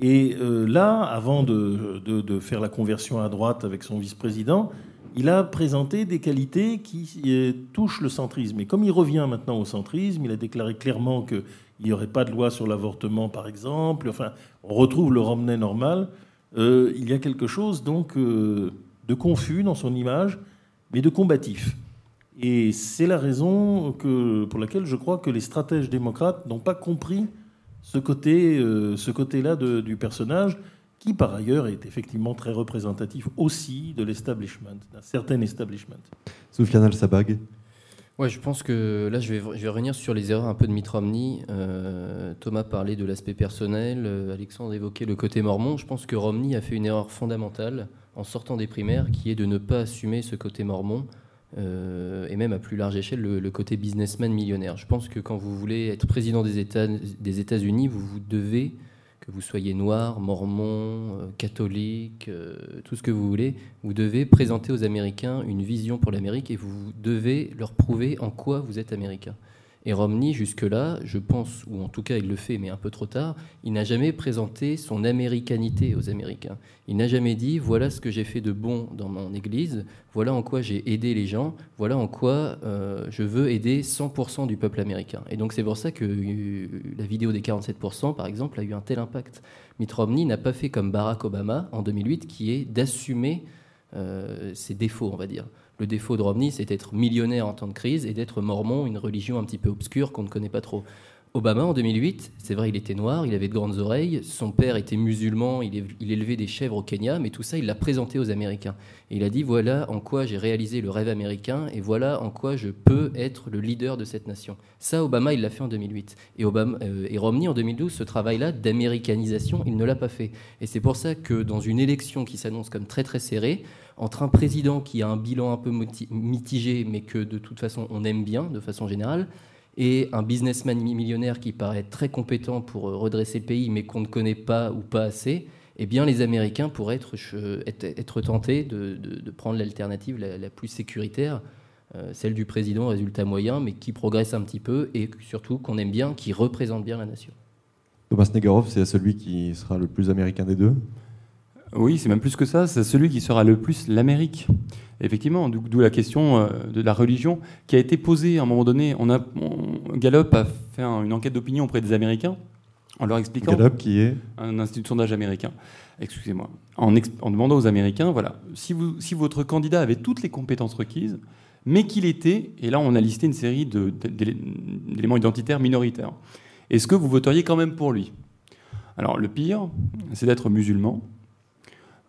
Et là, avant de, faire la conversion à droite avec son vice-président, il a présenté des qualités qui touchent le centrisme. Et comme il revient maintenant au centrisme, il a déclaré clairement qu'il n'y aurait pas de loi sur l'avortement, par exemple. Enfin, on retrouve le Romney normal. Euh, il y a quelque chose donc euh, de confus dans son image, mais de combatif. Et c'est la raison pour laquelle je crois que les stratèges démocrates n'ont pas compris ce côté, euh, ce côté-là du personnage, qui par ailleurs est effectivement très représentatif aussi de l'establishment, d'un certain establishment. Soufiane Al-Sabag Ouais, je pense que là, je vais, je vais revenir sur les erreurs un peu de Mitt Romney. Euh, Thomas parlait de l'aspect personnel, euh, Alexandre évoquait le côté mormon. Je pense que Romney a fait une erreur fondamentale en sortant des primaires, qui est de ne pas assumer ce côté mormon, euh, et même à plus large échelle, le, côté businessman millionnaire. Je pense que quand vous voulez être président des États-Unis, des vous, vous devez que vous soyez noir, mormon, euh, catholique, euh, tout ce que vous voulez, vous devez présenter aux Américains une vision pour l'Amérique et vous devez leur prouver en quoi vous êtes américain. Et Romney, jusque-là, je pense, ou en tout cas il le fait, mais un peu trop tard, il n'a jamais présenté son américanité aux Américains. Il n'a jamais dit voilà ce que j'ai fait de bon dans mon église, voilà en quoi j'ai aidé les gens, voilà en quoi euh, je veux aider 100% du peuple américain. Et donc c'est pour ça que euh, la vidéo des 47%, par exemple, a eu un tel impact. Mitt Romney n'a pas fait comme Barack Obama en 2008, qui est d'assumer euh, ses défauts, on va dire. Le défaut de Romney, c'est d'être millionnaire en temps de crise et d'être mormon, une religion un petit peu obscure qu'on ne connaît pas trop. Obama, en 2008, c'est vrai, il était noir, il avait de grandes oreilles, son père était musulman, il, élevait des chèvres au Kenya, mais tout ça, il l'a présenté aux Américains. Et il a dit voilà en quoi j'ai réalisé le rêve américain et voilà en quoi je peux être le leader de cette nation. Ça, Obama, il l'a fait en 2008. Et, euh, et Romney, en 2012, ce travail-là d'américanisation, il ne l'a pas fait. Et c'est pour ça que dans une élection qui s'annonce comme très très serrée, entre un président qui a un bilan un peu mitigé, mais que de toute façon on aime bien de façon générale, et un businessman millionnaire qui paraît très compétent pour euh, redresser le pays, mais qu'on ne connaît pas ou pas assez, eh bien les Américains pourraient être, tentés de, prendre l'alternative la, plus sécuritaire, euh, celle du président résultat moyen, mais qui progresse un petit peu et surtout qu'on aime bien, qui représente bien la nation. Thomas Negarov, c'est celui qui sera le plus américain des deux? Oui, c'est même plus que ça, c'est celui qui sera le plus l'Amérique. Effectivement, d'où la question euh, de la religion qui a été posée à un moment donné. On a, Gallup a fait une enquête d'opinion auprès des Américains en leur expliquant. Gallup qui est Un institut de sondage américain. Excusez-moi. En, en, demandant aux Américains, voilà, si, vous, si votre candidat avait toutes les compétences requises, mais qu'il était, et là on a listé une série d'éléments identitaires minoritaires, est-ce que vous voteriez quand même pour lui? Alors le pire, c'est d'être musulman.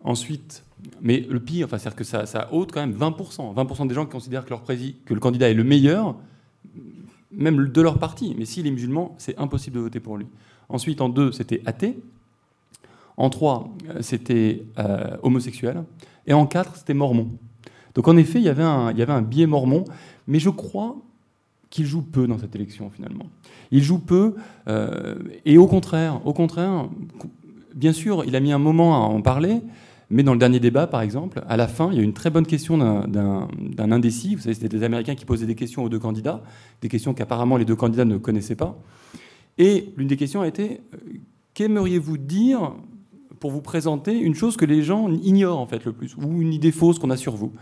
Ensuite, mais le pire, enfin, c'est-à-dire que ça, ça quand même 20%. 20% des gens qui considèrent que, leur que le candidat est le meilleur, même de leur parti. Mais s'il est musulman, c'est impossible de voter pour lui. Ensuite, en deux, c'était athée. En trois, c'était euh, homosexuel. Et en quatre, c'était mormon. Donc en effet, il y avait un, il y avait un biais mormon, mais je crois qu'il joue peu dans cette élection finalement. Il joue peu, euh, et au contraire, au contraire, bien sûr, il a mis un moment à en parler, mais dans le dernier débat, par exemple, à la fin, il y a une très bonne question d'un indécis. Vous savez, c'était des Américains qui posaient des questions aux deux candidats, des questions qu'apparemment les deux candidats ne connaissaient pas. Et l'une des questions a été euh, qu'aimeriez-vous dire pour vous présenter une chose que les gens ignorent en fait le plus, ou une idée fausse qu'on a sur vous?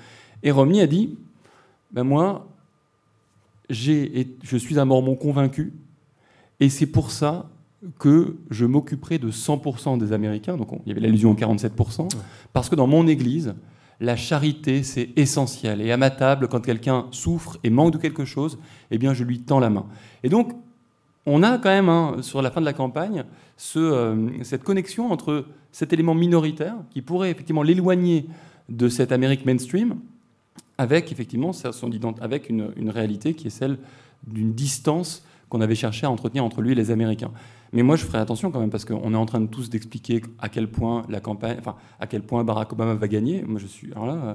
Et Romney a dit ben moi, je suis un mormon convaincu, et c'est pour ça que je m'occuperai de 100% des Américains, donc il y avait l'allusion aux 47%, parce que dans mon église, la charité, c'est essentiel. Et à ma table, quand quelqu'un souffre et manque de quelque chose, eh bien, je lui tends la main. Et donc, on a quand même, hein, sur la fin de la campagne, euh, cette connexion entre cet élément minoritaire, qui pourrait effectivement l'éloigner de cette Amérique mainstream, avec effectivement son, avec une, une réalité qui est celle d'une distance qu'on avait cherché à entretenir entre lui et les Américains. Mais moi, je ferai attention quand même parce qu'on est en train de tous d'expliquer à quel point la campagne, enfin, à quel point Barack Obama va gagner. Moi, je suis alors là. Euh,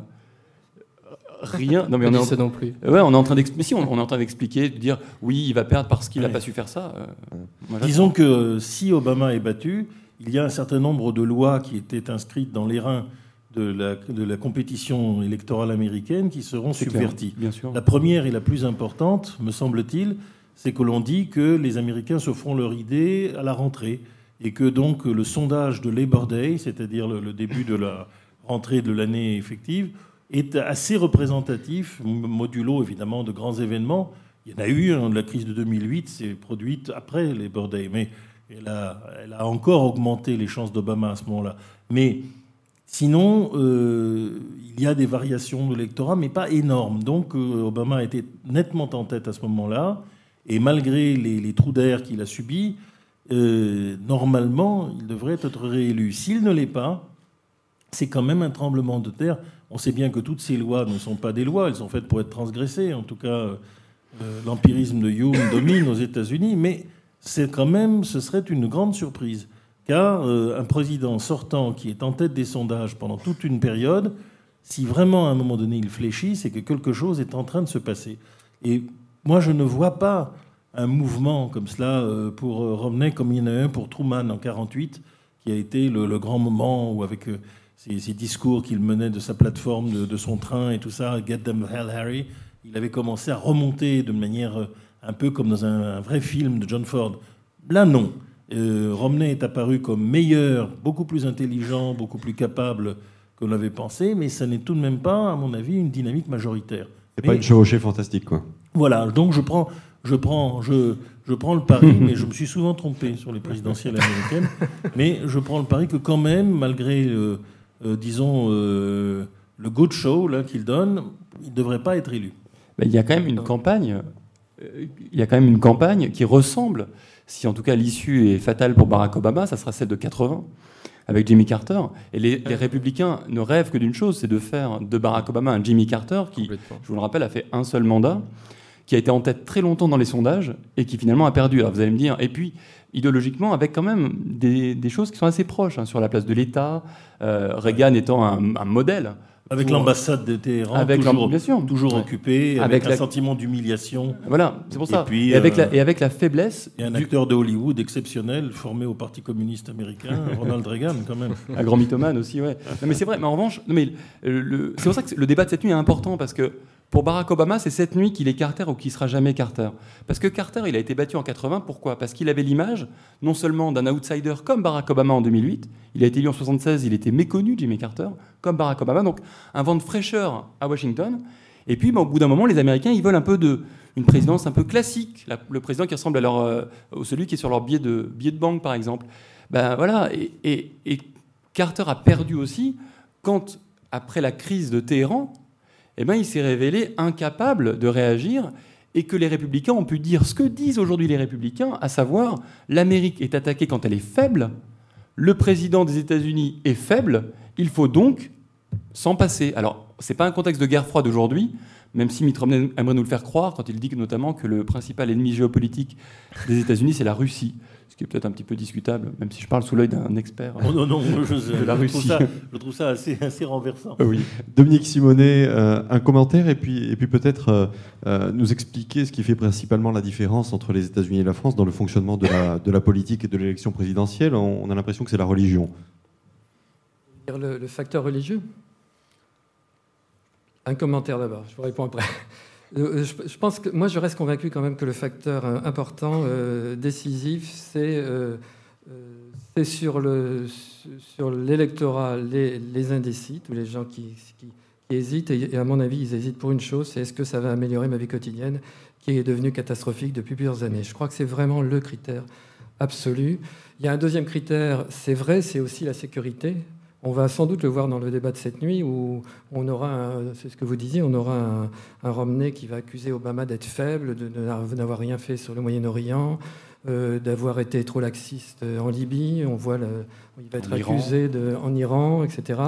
rien. Non mais on est en... ça non plus. Ouais, on est en train d'expliquer. Si, on, est en train d'expliquer, de dire oui, il va perdre parce qu'il n'a pas su faire ça. Euh, Disons que si Obama est battu, il y a un certain nombre de lois qui étaient inscrites dans les reins de la, de la compétition électorale américaine qui seront subverties. bien sûr. La première et la plus importante, me semble-t-il, c'est que l'on dit que les Américains se feront leur idée à la rentrée et que donc le sondage de Labor Day, c'est-à-dire le, début de la rentrée de l'année effective, est assez représentatif, modulo évidemment de grands événements. Il y en a eu, hein, la crise de 2008 s'est produite après Labor Day, mais elle a, elle a encore augmenté les chances d'Obama à ce moment-là. Mais sinon, euh, il y a des variations de l'électorat, mais pas énormes. Donc euh, Obama était nettement en tête à ce moment-là. Et malgré les, trous d'air qu'il a subis, euh, normalement, il devrait être réélu. S'il ne l'est pas, c'est quand même un tremblement de terre. On sait bien que toutes ces lois ne sont pas des lois, elles sont faites pour être transgressées. En tout cas, euh, l'empirisme de Hume domine aux États-Unis, mais c'est quand même, ce serait une grande surprise, car euh, un président sortant qui est en tête des sondages pendant toute une période, si vraiment à un moment donné il fléchit, c'est que quelque chose est en train de se passer. Et moi, je ne vois pas un mouvement comme cela euh, pour euh, Romney, comme il y en a un pour Truman en 1948, qui a été le, grand moment où, avec euh, ces, discours qu'il menait de sa plateforme, de, son train et tout ça, Get them hell, Harry, il avait commencé à remonter de manière un peu comme dans un, vrai film de John Ford. Là, non. Romney est apparu comme meilleur, beaucoup plus intelligent, beaucoup plus capable qu'on l'avait pensé, mais ça n'est tout de même pas, à mon avis, une dynamique majoritaire. C'est pas une chevauchée fantastique, quoi. Voilà, donc je prends, je prends, je, je prends le pari, mais je me suis souvent trompé sur les présidentielles américaines, mais je prends le pari que quand même, malgré, euh, euh, disons, euh, le good show qu'il donne, il ne devrait pas être élu. il y a quand même une campagne, il y a quand même une campagne qui ressemble, si en tout cas l'issue est fatale pour Barack Obama, ça sera celle de 80 avec Jimmy Carter. Et les, républicains ne rêvent que d'une chose, c'est de faire de Barack Obama un Jimmy Carter qui, je vous le rappelle, a fait un seul mandat, qui a été en tête très longtemps dans les sondages et qui finalement a perdu. Alors vous allez me dire, et puis idéologiquement avec quand même des, choses qui sont assez proches hein, sur la place de l'État, euh, Reagan étant un modèle. Avec l'ambassade de Téhéran, avec toujours, bien sûr. toujours occupée, avec, un sentiment d'humiliation. Voilà, c'est pour ça. Et, puis, et, avec la, euh, et, avec la, faiblesse. Et un acteur de Hollywood exceptionnel, formé au Parti communiste américain, Ronald Reagan, quand même. Un grand mythomane aussi, ouais. Non, mais c'est vrai, mais en revanche, non, mais c'est pour ça que le débat de cette nuit est important, parce que pour Barack Obama, c'est cette nuit qu'il est Carter ou qu'il sera jamais Carter. Parce que Carter, il a été battu en 80. Pourquoi? Parce qu'il avait l'image, non seulement d'un outsider comme Barack Obama en 2008, il a été élu en 76, il était méconnu, Jimmy Carter, comme Barack Obama. Donc un vent de fraîcheur à Washington. Et puis, bah, au bout d'un moment, les Américains, ils veulent un peu de une présidence un peu classique, le président qui ressemble à euh, celui qui est sur leur billet de, billet de banque, par exemple. Ben voilà, et, Carter a perdu aussi quand, après la crise de Téhéran, eh ben, il s'est révélé incapable de réagir et que les républicains ont pu dire ce que disent aujourd'hui les républicains, à savoir l'Amérique est attaquée quand elle est faible, le président des États-Unis est faible, il faut donc s'en passer. Alors, ce n'est pas un contexte de guerre froide aujourd'hui, même si Mitt Romney aimerait nous le faire croire quand il dit notamment que le principal ennemi géopolitique des États-Unis, c'est la Russie. Ce qui est peut-être un petit peu discutable, même si je parle sous l'œil d'un expert oh non, non, je, de la Russie. Trouve ça, je trouve ça assez, assez renversant. Oui. Dominique Simonet, euh, un commentaire et puis, et puis peut-être euh, euh, nous expliquer ce qui fait principalement la différence entre les États-Unis et la France dans le fonctionnement de la, de la politique et de l'élection présidentielle. On, a l'impression que c'est la religion. Le, le facteur religieux? Un commentaire d'abord, je vous réponds après. Euh, je pense que moi, je reste convaincu quand même que le facteur euh, important, euh, décisif, c'est sur l'électorat, sur les, les, indécis, tous les gens qui, hésitent. Et, à mon avis, ils hésitent pour une chose, c'est est-ce que ça va améliorer ma vie quotidienne, qui est devenue catastrophique depuis plusieurs années. Je crois que c'est vraiment le critère absolu. Il y a un deuxième critère, c'est vrai, c'est aussi la sécurité. On va sans doute le voir dans le débat de cette nuit où on aura, c'est ce que vous disiez, on aura un, un, Romney qui va accuser Obama d'être faible, de, n'avoir rien fait sur le Moyen-Orient, euh, d'avoir été trop laxiste en Libye. On voit, il va être accusé de, en Iran, etc.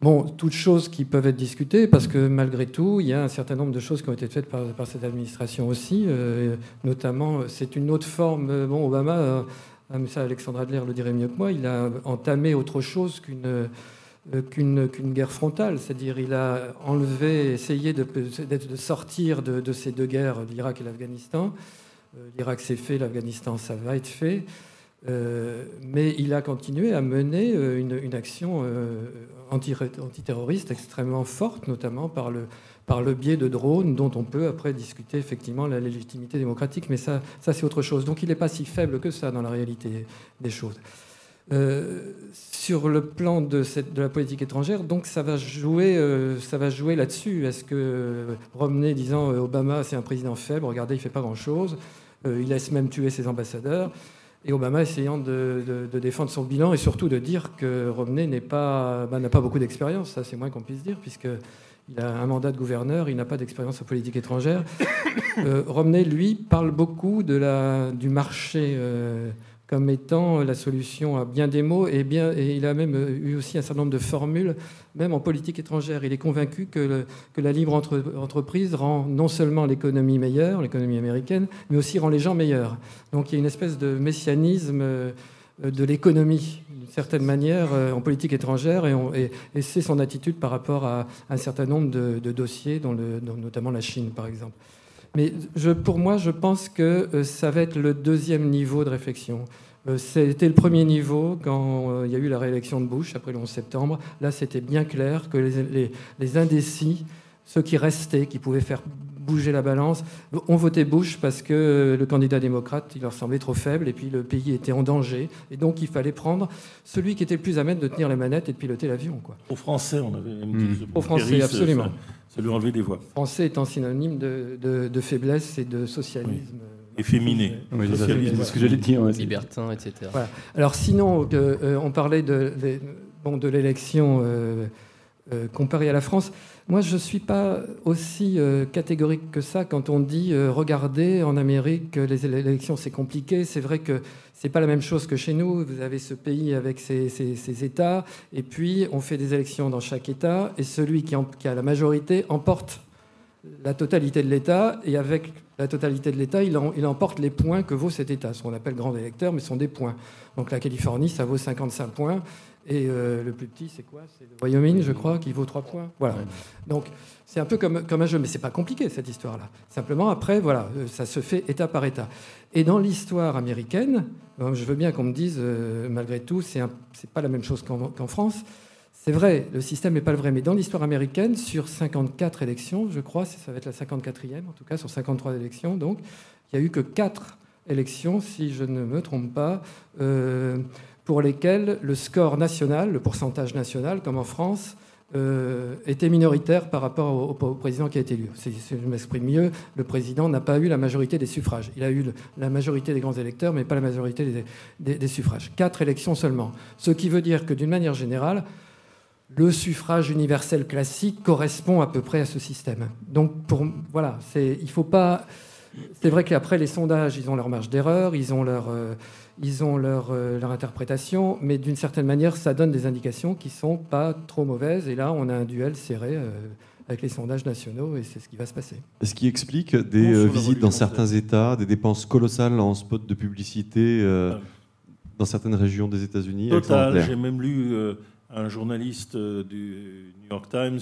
Bon, toutes choses qui peuvent être discutées, parce que malgré tout, il y a un certain nombre de choses qui ont été faites par, cette administration aussi. Euh, notamment, c'est une autre forme. Bon, Obama ah, ça, Alexandre Adler le dirait mieux que moi, il a entamé autre chose qu'une euh, qu'une guerre frontale, c'est-à-dire il a enlevé, essayé de, de sortir de, ces deux guerres, l'Irak et l'Afghanistan. Euh, L'Irak c'est fait, l'Afghanistan ça va être fait, euh, mais il a continué à mener une, une action antiterroriste extrêmement forte, notamment par le, par le biais de drones dont on peut après discuter effectivement la légitimité démocratique, mais ça, ça c'est autre chose. Donc il n'est pas si faible que ça dans la réalité des choses. Euh, sur le plan de, cette, de, la politique étrangère, donc ça va jouer, euh, jouer là-dessus. Est-ce que Romney disant euh, Obama c'est un président faible, regardez il fait pas grand-chose, il laisse même tuer ses ambassadeurs, et Obama essayant de, défendre son bilan et surtout de dire que Romney n'a pas, bah, pas beaucoup d'expérience, ça c'est moins qu'on puisse dire puisque il a un mandat de gouverneur, il n'a pas d'expérience en politique étrangère. Euh, Romney, lui, parle beaucoup du marché euh, comme étant la solution à bien des mots, et, il a même euh, eu aussi un certain nombre de formules, même en politique étrangère. Il est convaincu que la libre entreprise rend non seulement l'économie meilleure, l'économie américaine, mais aussi rend les gens meilleurs. Donc il y a une espèce de messianisme de l'économie certaine manière euh, en politique étrangère et, c'est son attitude par rapport à, un certain nombre de, dossiers, notamment la Chine par exemple. Mais pour moi, je pense que euh, ça va être le deuxième niveau de réflexion. Euh, c'était le premier niveau quand il y a eu la réélection de Bush après le 11 septembre. Là, c'était bien clair que les indécis, ceux qui restaient, qui pouvaient faire bouger la balance, ont voté Bush parce que le candidat démocrate, il leur semblait trop faible et puis le pays était en danger. Et donc il fallait prendre celui qui était le plus à même de tenir les manettes et de piloter l'avion. Au français, on avait mmh. Au français, absolument. Ça, lui enlever des voix. Français étant synonyme de, faiblesse et de socialisme. Efféminé. Oui, c'est ce que j'allais dire. Libertin, etc. Alors sinon, euh, on parlait de, bon, de l'élection euh, euh, comparée à la France. Moi, je ne suis pas aussi euh, catégorique que ça quand on dit euh, regardez, en Amérique, les élections, c'est compliqué. C'est vrai que ce n'est pas la même chose que chez nous. Vous avez ce pays avec ses, États, et puis on fait des élections dans chaque État, et celui qui, a la majorité emporte la totalité de l'État, et avec la totalité de l'État, il, il, emporte les points que vaut cet État, ce qu'on appelle grand électeur, mais ce sont des points. Donc la Californie, ça vaut 55 points. Et euh, le plus petit, c'est quoi? C'est le Wyoming, je crois, qui vaut 3 points. Voilà. Donc, c'est un peu comme, comme un jeu, mais c'est pas compliqué, cette histoire-là. Simplement, après, voilà, euh, ça se fait état par état. Et dans l'histoire américaine, euh, je veux bien qu'on me dise, malgré tout, c'est pas la même chose qu'en France. C'est vrai, le système n'est pas le vrai, mais dans l'histoire américaine, sur 54 élections, je crois, ça va être la 54e, en tout cas, sur 53 élections, donc, il n'y a eu que 4 élections, si je ne me trompe pas, pour lesquels le score national, le pourcentage national, comme en France, euh, était minoritaire par rapport au, président qui a été élu. Si, je m'exprime mieux, le président n'a pas eu la majorité des suffrages. Il a eu la majorité des grands électeurs, mais pas la majorité des, suffrages. Quatre élections seulement. Ce qui veut dire que d'une manière générale, le suffrage universel classique correspond à peu près à ce système. Donc, voilà, il faut pas. C'est vrai qu'après les sondages, ils ont leur marge d'erreur, ils ont leur, euh, ils ont leur, euh, leur interprétation, mais d'une certaine manière, ça donne des indications qui sont pas trop mauvaises. Et là, on a un duel serré euh, avec les sondages nationaux, et c'est ce qui va se passer. Ce qui explique des euh, visites dans certains États, des dépenses colossales en spot de publicité dans certaines régions des États-Unis. Total. J'ai même lu un journaliste du New York Times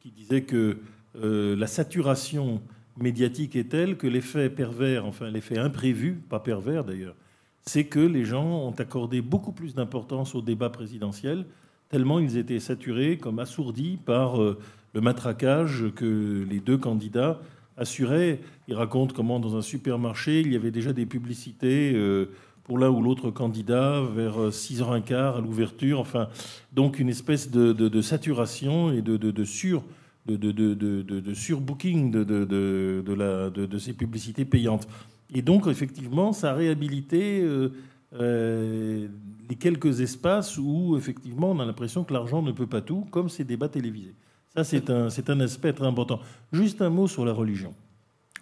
qui disait que la saturation médiatique est telle que l'effet pervers, enfin l'effet imprévu, pas pervers d'ailleurs, c'est que les gens ont accordé beaucoup plus d'importance au débat présidentiel, tellement ils étaient saturés, comme assourdis par euh, le matraquage que les deux candidats assuraient. Ils racontent comment dans un supermarché, il y avait déjà des publicités euh, pour l'un ou l'autre candidat vers 6h15 euh, à l'ouverture. Enfin, donc une espèce de, saturation et de, sur de, surbooking de, ces publicités payantes. Et donc, effectivement, ça a réhabilité euh, euh, les quelques espaces où, effectivement, on a l'impression que l'argent ne peut pas tout, comme ces débats télévisés. Ça, c'est un, c'est un aspect très important. Juste un mot sur la religion.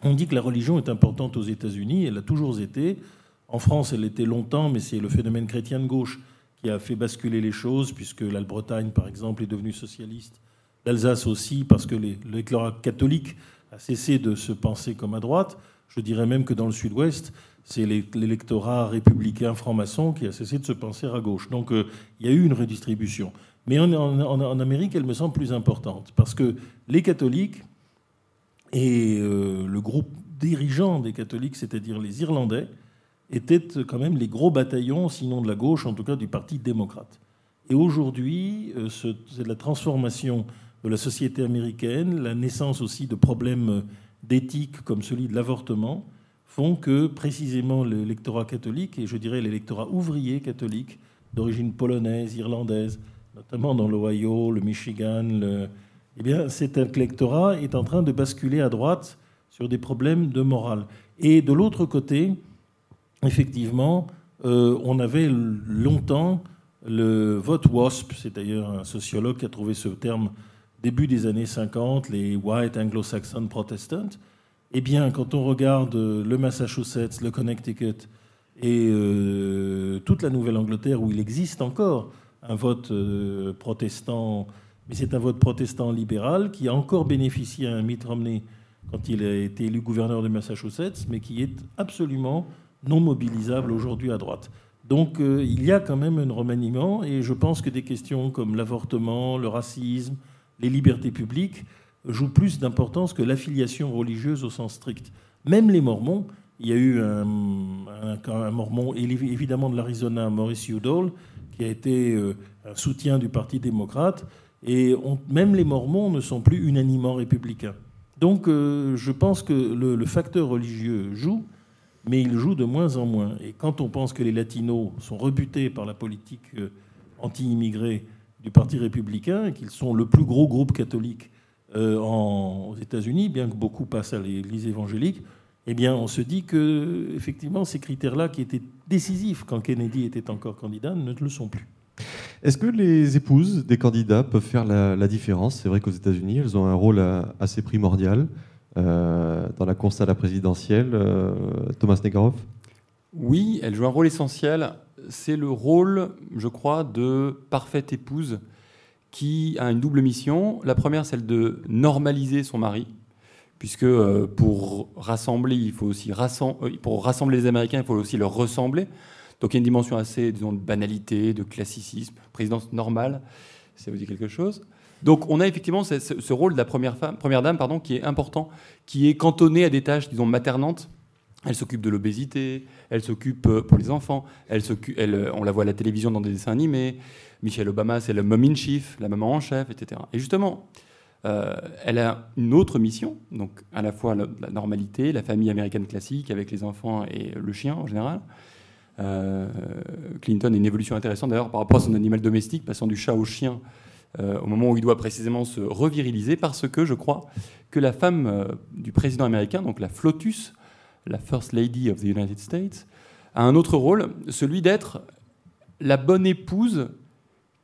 On dit que la religion est importante aux États-Unis, elle a toujours été. En France, elle l'était longtemps, mais c'est le phénomène chrétien de gauche qui a fait basculer les choses, puisque la Bretagne, par exemple, est devenue socialiste. L'Alsace aussi, parce que l'électorat catholique a cessé de se penser comme à droite. Je dirais même que dans le sud-ouest, c'est l'électorat républicain franc-maçon qui a cessé de se penser à gauche. Donc euh, il y a eu une redistribution. Mais en, Amérique, elle me semble plus importante, parce que les catholiques et euh, le groupe dirigeant des catholiques, c'est-à-dire les Irlandais, étaient quand même les gros bataillons, sinon de la gauche, en tout cas du Parti démocrate. Et aujourd'hui, euh, c'est la transformation de la société américaine, la naissance aussi de problèmes d'éthique comme celui de l'avortement font que précisément l'électorat catholique, et je dirais l'électorat ouvrier catholique, d'origine polonaise, irlandaise, notamment dans l'Ohio, le Michigan, eh bien cet électorat est en train de basculer à droite sur des problèmes de morale. Et de l'autre côté, effectivement, euh, on avait longtemps le vote WASP, c'est d'ailleurs un sociologue qui a trouvé ce terme début des années 50, les White Anglo-Saxon Protestants, eh bien, quand on regarde le Massachusetts, le Connecticut et euh, toute la Nouvelle-Angleterre, où il existe encore un vote euh, protestant, mais c'est un vote protestant libéral qui a encore bénéficié à Mitt Romney quand il a été élu gouverneur de Massachusetts, mais qui est absolument non mobilisable aujourd'hui à droite. Donc euh, il y a quand même un remaniement, et je pense que des questions comme l'avortement, le racisme, les libertés publiques jouent plus d'importance que l'affiliation religieuse au sens strict. Même les Mormons, il y a eu un, Mormon évidemment de l'Arizona, Maurice Udall, qui a été euh, un soutien du Parti démocrate, et même les Mormons ne sont plus unanimement républicains. Donc euh, je pense que le, facteur religieux joue, mais il joue de moins en moins. Et quand on pense que les latinos sont rebutés par la politique euh, anti-immigrée du Parti républicain, qu'ils sont le plus gros groupe catholique euh, aux États-Unis, bien que beaucoup passent à l'Église évangélique, eh bien, on se dit que effectivement, ces critères-là, qui étaient décisifs quand Kennedy était encore candidat, ne le sont plus. Est-ce que les épouses des candidats peuvent faire la, différence? C'est vrai qu'aux États-Unis, elles ont un rôle euh, assez primordial euh, dans la course à la présidentielle. Thomas Negroff Oui, elles jouent un rôle essentiel c'est le rôle, je crois, de parfaite épouse qui a une double mission. La première, celle de normaliser son mari, puisque euh, pour rassembler, il faut aussi euh, pour rassembler les Américains, il faut aussi leur ressembler. Donc il y a une dimension assez, disons, de banalité, de classicisme, présidence normale, ça vous dit quelque chose. Donc on a effectivement ce, rôle de la première, femme, première dame pardon, qui est important, qui est cantonné à des tâches, disons, maternantes, elle s'occupe de l'obésité, elle s'occupe euh, pour les enfants, euh, on la voit à la télévision dans des dessins animés. Michelle Obama, c'est la mom in chief, la maman en chef, etc. Et justement, euh, elle a une autre mission, donc à la fois la, normalité, la famille américaine classique avec les enfants et le chien en général. Clinton a une évolution intéressante d'ailleurs par rapport à son animal domestique, passant du chat au chien au moment où il doit précisément se reviriliser, parce que je crois que la femme du président américain, donc la FLOTUS, la First Lady of the United States, a un autre rôle, celui d'être la bonne épouse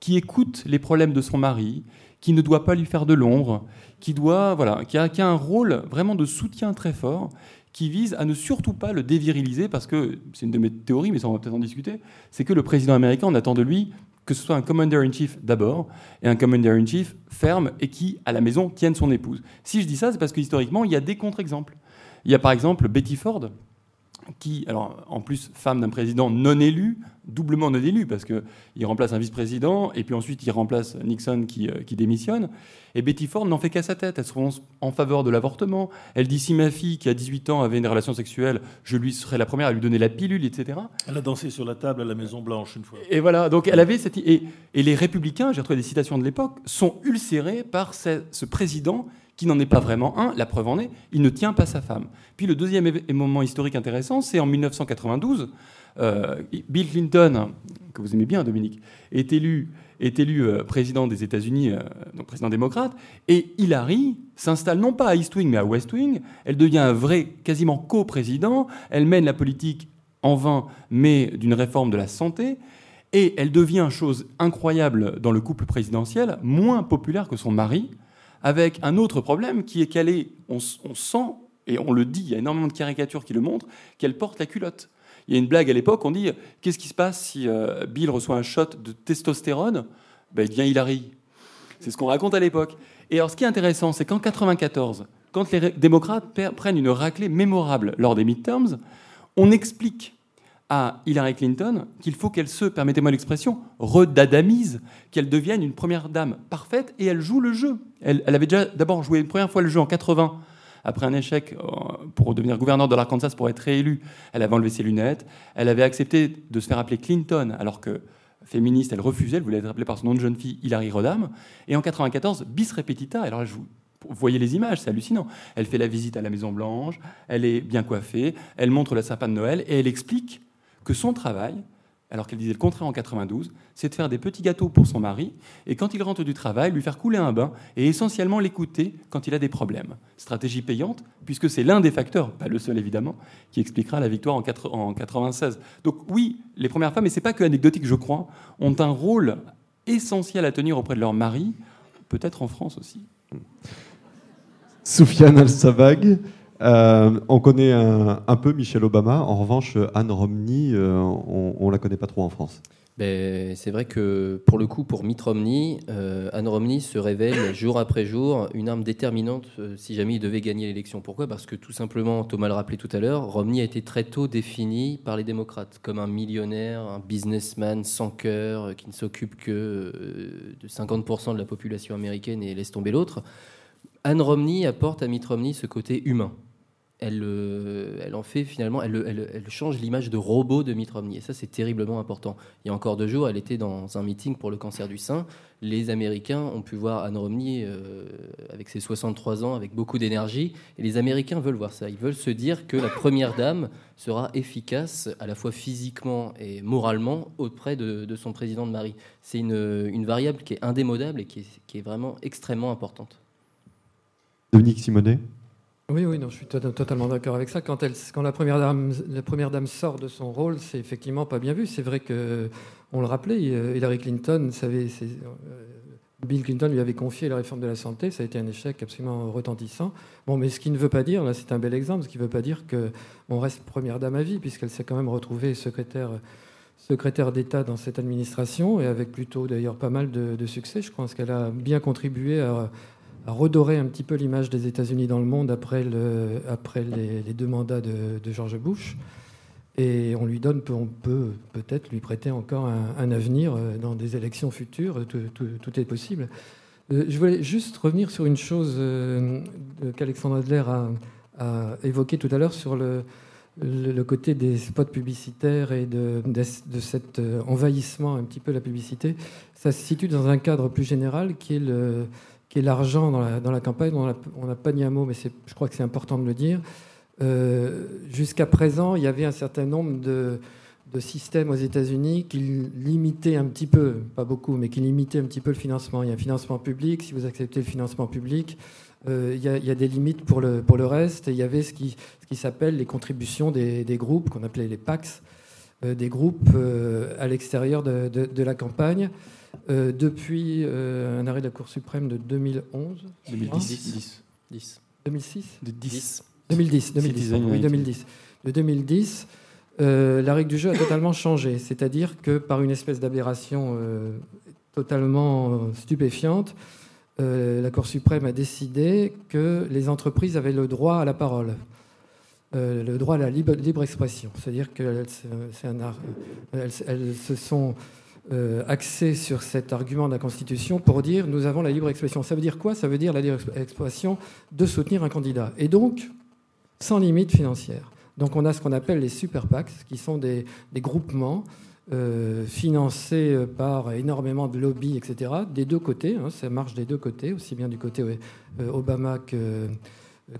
qui écoute les problèmes de son mari, qui ne doit pas lui faire de l'ombre, qui doit voilà, qui a, a, un rôle vraiment de soutien très fort, qui vise à ne surtout pas le déviriliser, parce que c'est une de mes théories, mais ça on va peut-être en discuter, c'est que le président américain, on attend de lui que ce soit un commander-in-chief d'abord, et un commander-in-chief ferme et qui, à la maison, tienne son épouse. Si je dis ça, c'est parce que historiquement, il y a des contre-exemples. Il y a par exemple Betty Ford, qui, alors en plus femme d'un président non élu, doublement non élu, parce qu'il remplace un vice-président, et puis ensuite il remplace Nixon qui, euh, qui démissionne. Et Betty Ford n'en fait qu'à sa tête. Elle se prononce en faveur de l'avortement. Elle dit si ma fille, qui a 18 ans, avait une relation sexuelle, je lui serais la première à lui donner la pilule, etc. Elle a dansé sur la table à la Maison-Blanche une fois. Et voilà, donc elle avait cette. Et, et les républicains, j'ai retrouvé des citations de l'époque, sont ulcérés par ce, ce président qui n'en est pas vraiment un. La preuve en est, il ne tient pas sa femme. Puis le deuxième moment historique intéressant, c'est en 1992. Euh, Bill Clinton, que vous aimez bien, Dominique, est élu, est élu euh, président des États-Unis, euh, donc président démocrate, et Hillary s'installe non pas à East Wing, mais à West Wing. Elle devient un vrai, quasiment co-président. Elle mène la politique en vain, mais d'une réforme de la santé. Et elle devient, chose incroyable dans le couple présidentiel, moins populaire que son mari, avec un autre problème qui est qu'elle est, on, sent, et on le dit, il y a énormément de caricatures qui le montrent, qu'elle porte la culotte. Il y a une blague à l'époque, on dit qu'est-ce qui se passe si euh, Bill reçoit un shot de testostérone? Ben, Il devient Hillary. C'est ce qu'on raconte à l'époque. Et alors, ce qui est intéressant, c'est qu'en 94, quand les démocrates prennent une raclée mémorable lors des midterms, on explique à Hillary Clinton qu'il faut qu'elle se, permettez-moi l'expression, redadamise, qu'elle devienne une première dame parfaite et elle joue le jeu. Elle, avait déjà d'abord joué une première fois le jeu en 80 après un échec euh, pour devenir gouverneur de l'Arkansas pour être réélue. Elle avait enlevé ses lunettes. Elle avait accepté de se faire appeler Clinton alors que féministe, elle refusait, elle voulait être appelée par son nom de jeune fille, Hillary Rodham. Et en 94, bis repetita. Alors je vous voyez les images, c'est hallucinant. Elle fait la visite à la Maison Blanche, elle est bien coiffée, elle montre le sapin de Noël et elle explique que son travail, alors qu'elle disait le contraire en 92, c'est de faire des petits gâteaux pour son mari, et quand il rentre du travail, lui faire couler un bain, et essentiellement l'écouter quand il a des problèmes. Stratégie payante, puisque c'est l'un des facteurs, pas le seul évidemment, qui expliquera la victoire en, 96. Donc oui, les premières femmes, et c'est pas que anecdotique, je crois, ont un rôle essentiel à tenir auprès de leur mari, peut-être en France aussi. Soufiane Al-Sabag, euh, on connaît un, peu Michelle Obama. En revanche, Anne Romney, euh, on ne la connaît pas trop en France. Ben, c'est vrai que pour le coup, pour Mitt Romney, euh, Anne Romney se révèle jour après jour une arme déterminante si jamais il devait gagner l'élection. Pourquoi? Parce que tout simplement, Thomas le rappelait tout à l'heure, Romney a été très tôt défini par les démocrates comme un millionnaire, un businessman sans cœur, qui ne s'occupe que de 50% de la population américaine et laisse tomber l'autre. Anne Romney apporte à Mitt Romney ce côté humain elle, euh, elle en fait finalement, elle, change l'image de robot de Mitt Romney. Et ça, c'est terriblement important. Il y a encore deux jours, elle était dans un meeting pour le cancer du sein. Les Américains ont pu voir Anne Romney euh, avec ses 63 ans, avec beaucoup d'énergie. Et les Américains veulent voir ça. Ils veulent se dire que la première dame sera efficace à la fois physiquement et moralement auprès de, son président de mari. C'est une, variable qui est indémodable et qui est vraiment extrêmement importante. Dominique Simonet oui, oui, non, je suis totalement d'accord avec ça. Quand, la, première dame, sort de son rôle, c'est effectivement pas bien vu. C'est vrai que, on le rappelait, euh, Hillary Clinton, savait, euh, Bill Clinton lui avait confié la réforme de la santé. Ça a été un échec absolument retentissant. Bon, mais ce qui ne veut pas dire, là, c'est un bel exemple, ce qui ne veut pas dire qu'on reste première dame à vie, puisqu'elle s'est quand même retrouvée secrétaire secrétaire d'État dans cette administration et avec plutôt d'ailleurs pas mal de, de succès. Je pense qu'elle a bien contribué à, à redorer un petit peu l'image des États-Unis dans le monde après, le, après les, deux mandats de, George Bush. Et on lui donne, on peut peut-être lui prêter encore un, avenir euh, dans des élections futures. Tout, est possible. Euh, je voulais juste revenir sur une chose euh, qu'Alexandre Adler a, a évoquée tout à l'heure sur le, côté des spots publicitaires et de, cet envahissement un petit peu de la publicité. Ça se situe dans un cadre plus général qui est le qui est l'argent dans la, campagne. On n'a pas dit un mot, mais je crois que c'est important de le dire. Euh, jusqu'à présent, il y avait un certain nombre de, de système aux États-Unis qui limitait un petit peu, pas beaucoup, mais qui limitait un petit peu le financement. Il y a un financement public, si vous acceptez le financement public, euh, il, y a, des limites pour le, reste. Il y avait ce qui, s'appelle les contributions des, groupes, qu'on appelait les PACS, euh, des groupes à l'extérieur de, la campagne. Depuis un arrêt de la Cour suprême de 2011 2010 10. 2006 10. 2010, 2010, oui, 2010. De 2010, euh, la règle du jeu a totalement changé. C'est-à-dire que par une espèce d'aberration euh, totalement stupéfiante, euh, la Cour suprême a décidé que les entreprises avaient le droit à la parole, le droit à la libre, libre expression. C'est-à-dire qu'elles elles, se sont axées sur cet argument de la Constitution pour dire nous avons la libre expression. Ça veut dire quoi? Ça veut dire la libre expression de soutenir un candidat. Et donc, sans limite financière. Donc on a ce qu'on appelle les super PACs, qui sont des, groupements euh, financés par énormément de lobbies, etc., des deux côtés. Hein, ça marche des deux côtés, aussi bien du côté euh, Obama que,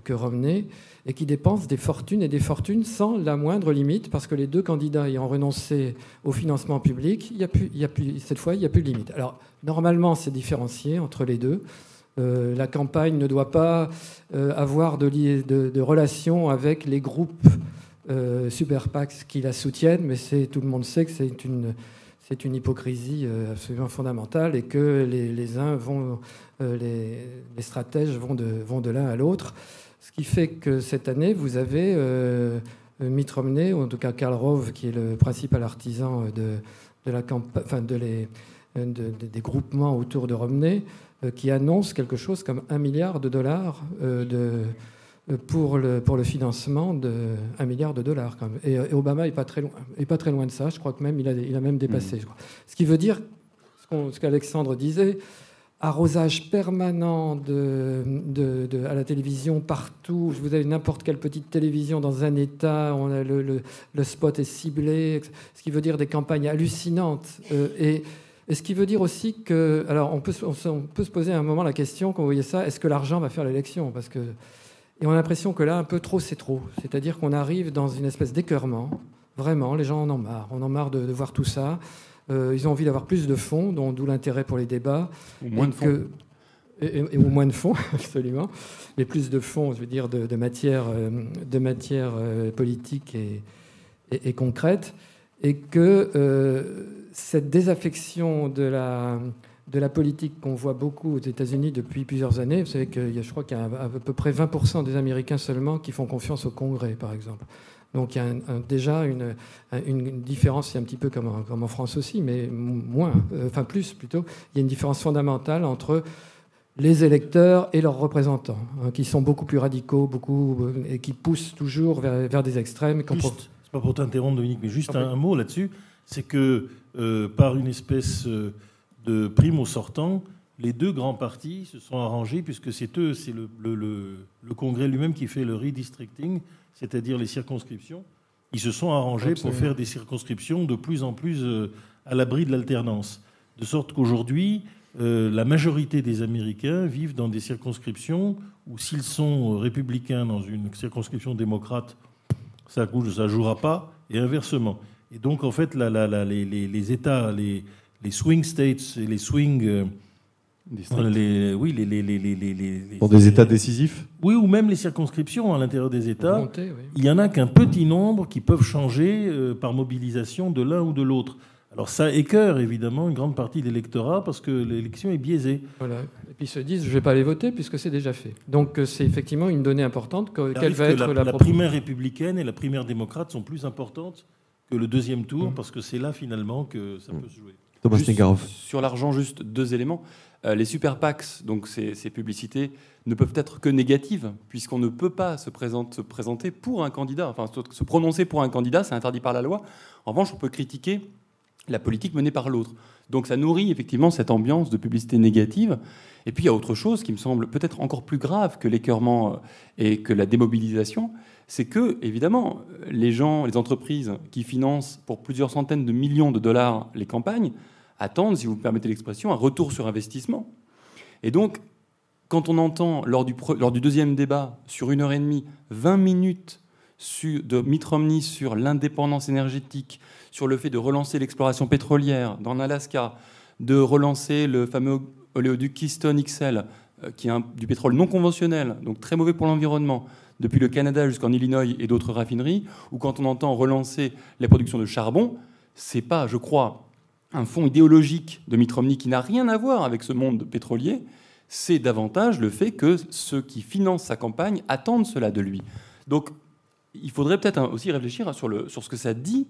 que Romney, et qui dépensent des fortunes et des fortunes sans la moindre limite, parce que les deux candidats ayant renoncé au financement public, y a plus, cette fois, il n'y a plus de limite. Alors, normalement, c'est différencié entre les deux. Euh, la campagne ne doit pas euh, avoir de, de, relations avec les groupes euh, super PACs qui la soutiennent, mais tout le monde sait que c'est une, c'est une hypocrisie absolument fondamentale et que les, uns vont, les, stratèges vont de, vont de l'un à l'autre. Ce qui fait que cette année, vous avez Mitt Romney, ou en tout cas Karl Rove, qui est le principal artisan de, de la enfin de les, des groupements autour de Romney, euh, qui annonce quelque chose comme un milliard de dollars euh, de, euh, pour, le, pour le financement de un milliard de dollars. Quand même. Et, Obama n'est pas, très loin, est pas très loin de ça. Je crois que même il a, il a même dépassé. Hmm. Ce qui veut dire ce qu'Alexandre disait, arrosage permanent de, de, à la télévision partout. Vous avez n'importe quelle petite télévision dans un État, on a le, le, spot est ciblé, ce qui veut dire des campagnes hallucinantes. et et ce qui veut dire aussi que, alors on peut, on peut se poser à un moment la question, quand vous voyez ça, est-ce que l'argent va faire l'élection? Parce que, et on a l'impression que là, un peu trop, c'est trop. C'est-à-dire qu'on arrive dans une espèce d'écœurement. Vraiment, les gens en ont marre. On en marre de, voir tout ça. Euh, ils ont envie d'avoir plus de fonds, d'où l'intérêt pour les débats. Ou moins de fonds. et, moins de fonds, absolument. Mais plus de fonds, je veux dire, de, de matière, euh, de matière euh, politique et, et, concrète. Et que cette désaffection de la, de la politique qu'on voit beaucoup aux États-Unis depuis plusieurs années, vous savez que je crois qu'il y a à peu près 20% des Américains seulement qui font confiance au Congrès, par exemple. Donc il y a déjà une, une, différence, c'est un petit peu comme en, comme en, France aussi, mais moins, euh, enfin plus plutôt. Il y a une différence fondamentale entre les électeurs et leurs représentants, hein, qui sont beaucoup plus radicaux, beaucoup euh, et qui poussent toujours vers, vers des extrêmes. C'est pas pour t'interrompre, Dominique, mais juste un mot là-dessus c'est que euh, par une espèce euh, de prime au sortant, les deux grands partis se sont arrangés, puisque c'est eux, c'est le, le, Congrès lui-même qui fait le redistricting, c'est-à-dire les circonscriptions. Ils se sont arrangés pour faire des circonscriptions de plus en plus euh, à l'abri de l'alternance. De sorte qu'aujourd'hui, la majorité des Américains vivent dans des circonscriptions où s'ils sont républicains dans une circonscription démocrate, ça ne jouera pas, et inversement. Et donc, en fait, les, États, les, swing states et les swing. Euh, les, oui, les, les, Pour des États décisifs Oui, ou même les circonscriptions à l'intérieur des États. Il n'y en a qu'un petit nombre qui peuvent changer euh, par mobilisation de l'un ou de l'autre. Alors ça écœure évidemment une grande partie de l'électorat parce que l'élection est biaisée. Voilà. Et puis ils se disent je ne vais pas aller voter puisque c'est déjà fait. Donc euh, c'est effectivement une donnée importante. Quelle va être la, la primaire républicaine et la primaire démocrate sont plus importantes que le deuxième tour, mm. parce que c'est là finalement que ça mm. peut se jouer. Thomas Sur l'argent, juste deux éléments. Euh, les super PACs, donc ces, publicités, ne peuvent être que négatives, puisqu'on ne peut pas se, se, présenter pour un candidat, enfin se prononcer pour un candidat, c'est interdit par la loi. En revanche, on peut critiquer la politique menée par l'autre. Donc ça nourrit effectivement cette ambiance de publicité négative. Et puis il y a autre chose qui me semble peut-être encore plus grave que l'écœurement euh, et que la démobilisation, c'est que, évidemment, les gens, les entreprises qui financent pour plusieurs centaines de millions de dollars les campagnes attendent, si vous me permettez l'expression, un retour sur investissement. Et donc, quand on entend lors du, lors du deuxième débat, sur une heure et demie, 20 minutes de Mitt Romney sur l'indépendance énergétique, sur le fait de relancer l'exploration pétrolière dans l'Alaska, de relancer le fameux oléoduc Keystone XL, euh, qui est du pétrole non conventionnel, donc très mauvais pour l'environnement, depuis le Canada jusqu'en Illinois et d'autres raffineries, ou quand on entend relancer la production de charbon, c'est pas, je crois, un fond idéologique de Mitt Romney qui n'a rien à voir avec ce monde pétrolier, c'est davantage le fait que ceux qui financent sa campagne attendent cela de lui. Donc, il faudrait peut-être aussi réfléchir sur, ce que ça dit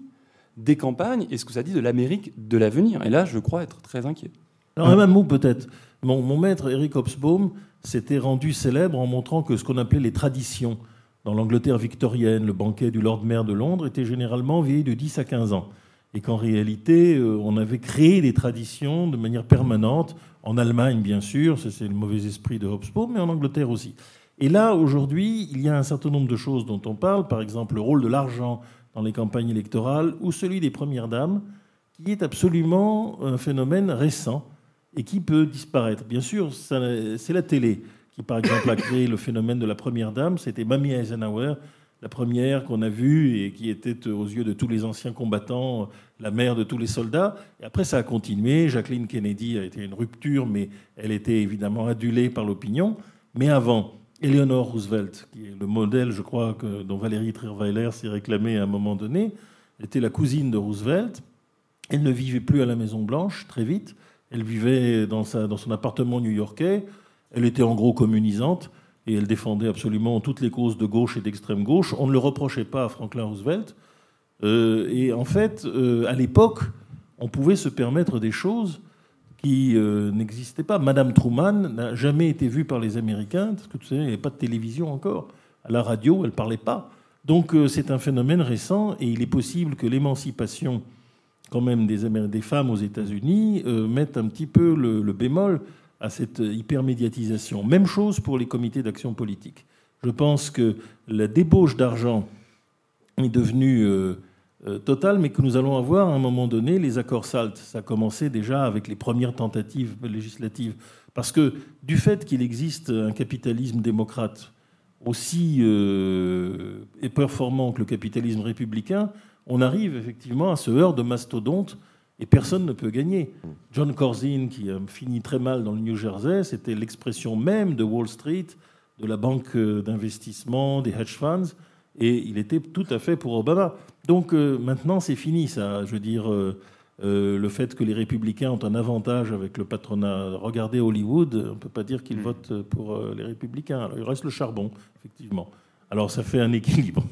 des campagnes et ce que ça dit de l'Amérique de l'avenir. Et là, je crois être très inquiet. Alors, un même mot peut-être. Mon, maître, Eric Hobsbawm, s'était rendu célèbre en montrant que ce qu'on appelait les traditions dans l'Angleterre victorienne, le banquet du Lord Mayor de Londres, était généralement vieilli de 10 à 15 ans. Et qu'en réalité, euh, on avait créé des traditions de manière permanente, en Allemagne bien sûr, c'est le mauvais esprit de Hobsbawm, mais en Angleterre aussi. Et là, aujourd'hui, il y a un certain nombre de choses dont on parle, par exemple le rôle de l'argent dans les campagnes électorales, ou celui des premières dames, qui est absolument un phénomène récent et qui peut disparaître. Bien sûr, c'est la télé qui, par exemple, a créé le phénomène de la première dame. C'était Mamie Eisenhower, la première qu'on a vue et qui était aux yeux de tous les anciens combattants la mère de tous les soldats. Et après, ça a continué. Jacqueline Kennedy a été une rupture, mais elle était évidemment adulée par l'opinion. Mais avant, Eleanor Roosevelt, qui est le modèle, je crois, que, dont Valérie Trierweiler s'est réclamée à un moment donné, était la cousine de Roosevelt. Elle ne vivait plus à la Maison Blanche très vite. Elle vivait dans, dans son appartement new-yorkais. Elle était en gros communisante et elle défendait absolument toutes les causes de gauche et d'extrême gauche. On ne le reprochait pas à Franklin Roosevelt. Euh, et en fait, euh, à l'époque, on pouvait se permettre des choses qui euh, n'existaient pas. Madame Truman n'a jamais été vue par les Américains, parce que tu sais, il n'y avait pas de télévision encore. À la radio, elle ne parlait pas. Donc c'est un phénomène récent et il est possible que l'émancipation quand même des, des femmes aux États-Unis mettent un petit peu le, bémol à cette hypermédiatisation. Même chose pour les comités d'action politique. Je pense que la débauche d'argent est devenue euh, euh, totale, mais que nous allons avoir à un moment donné les accords SALT. Ça a commencé déjà avec les premières tentatives législatives. Parce que du fait qu'il existe un capitalisme démocrate aussi performant que le capitalisme républicain, on arrive effectivement à ce heurt de mastodonte et personne ne peut gagner. John Corzine, qui a fini très mal dans le New Jersey, c'était l'expression même de Wall Street, de la banque d'investissement, des hedge funds, et il était tout à fait pour Obama. Donc euh, maintenant, c'est fini, ça. Je veux dire, euh, euh, le fait que les républicains ont un avantage avec le patronat. Regardez Hollywood, on ne peut pas dire qu'ils mm. votent pour les républicains. Alors, il reste le charbon, effectivement. Alors ça fait un équilibre.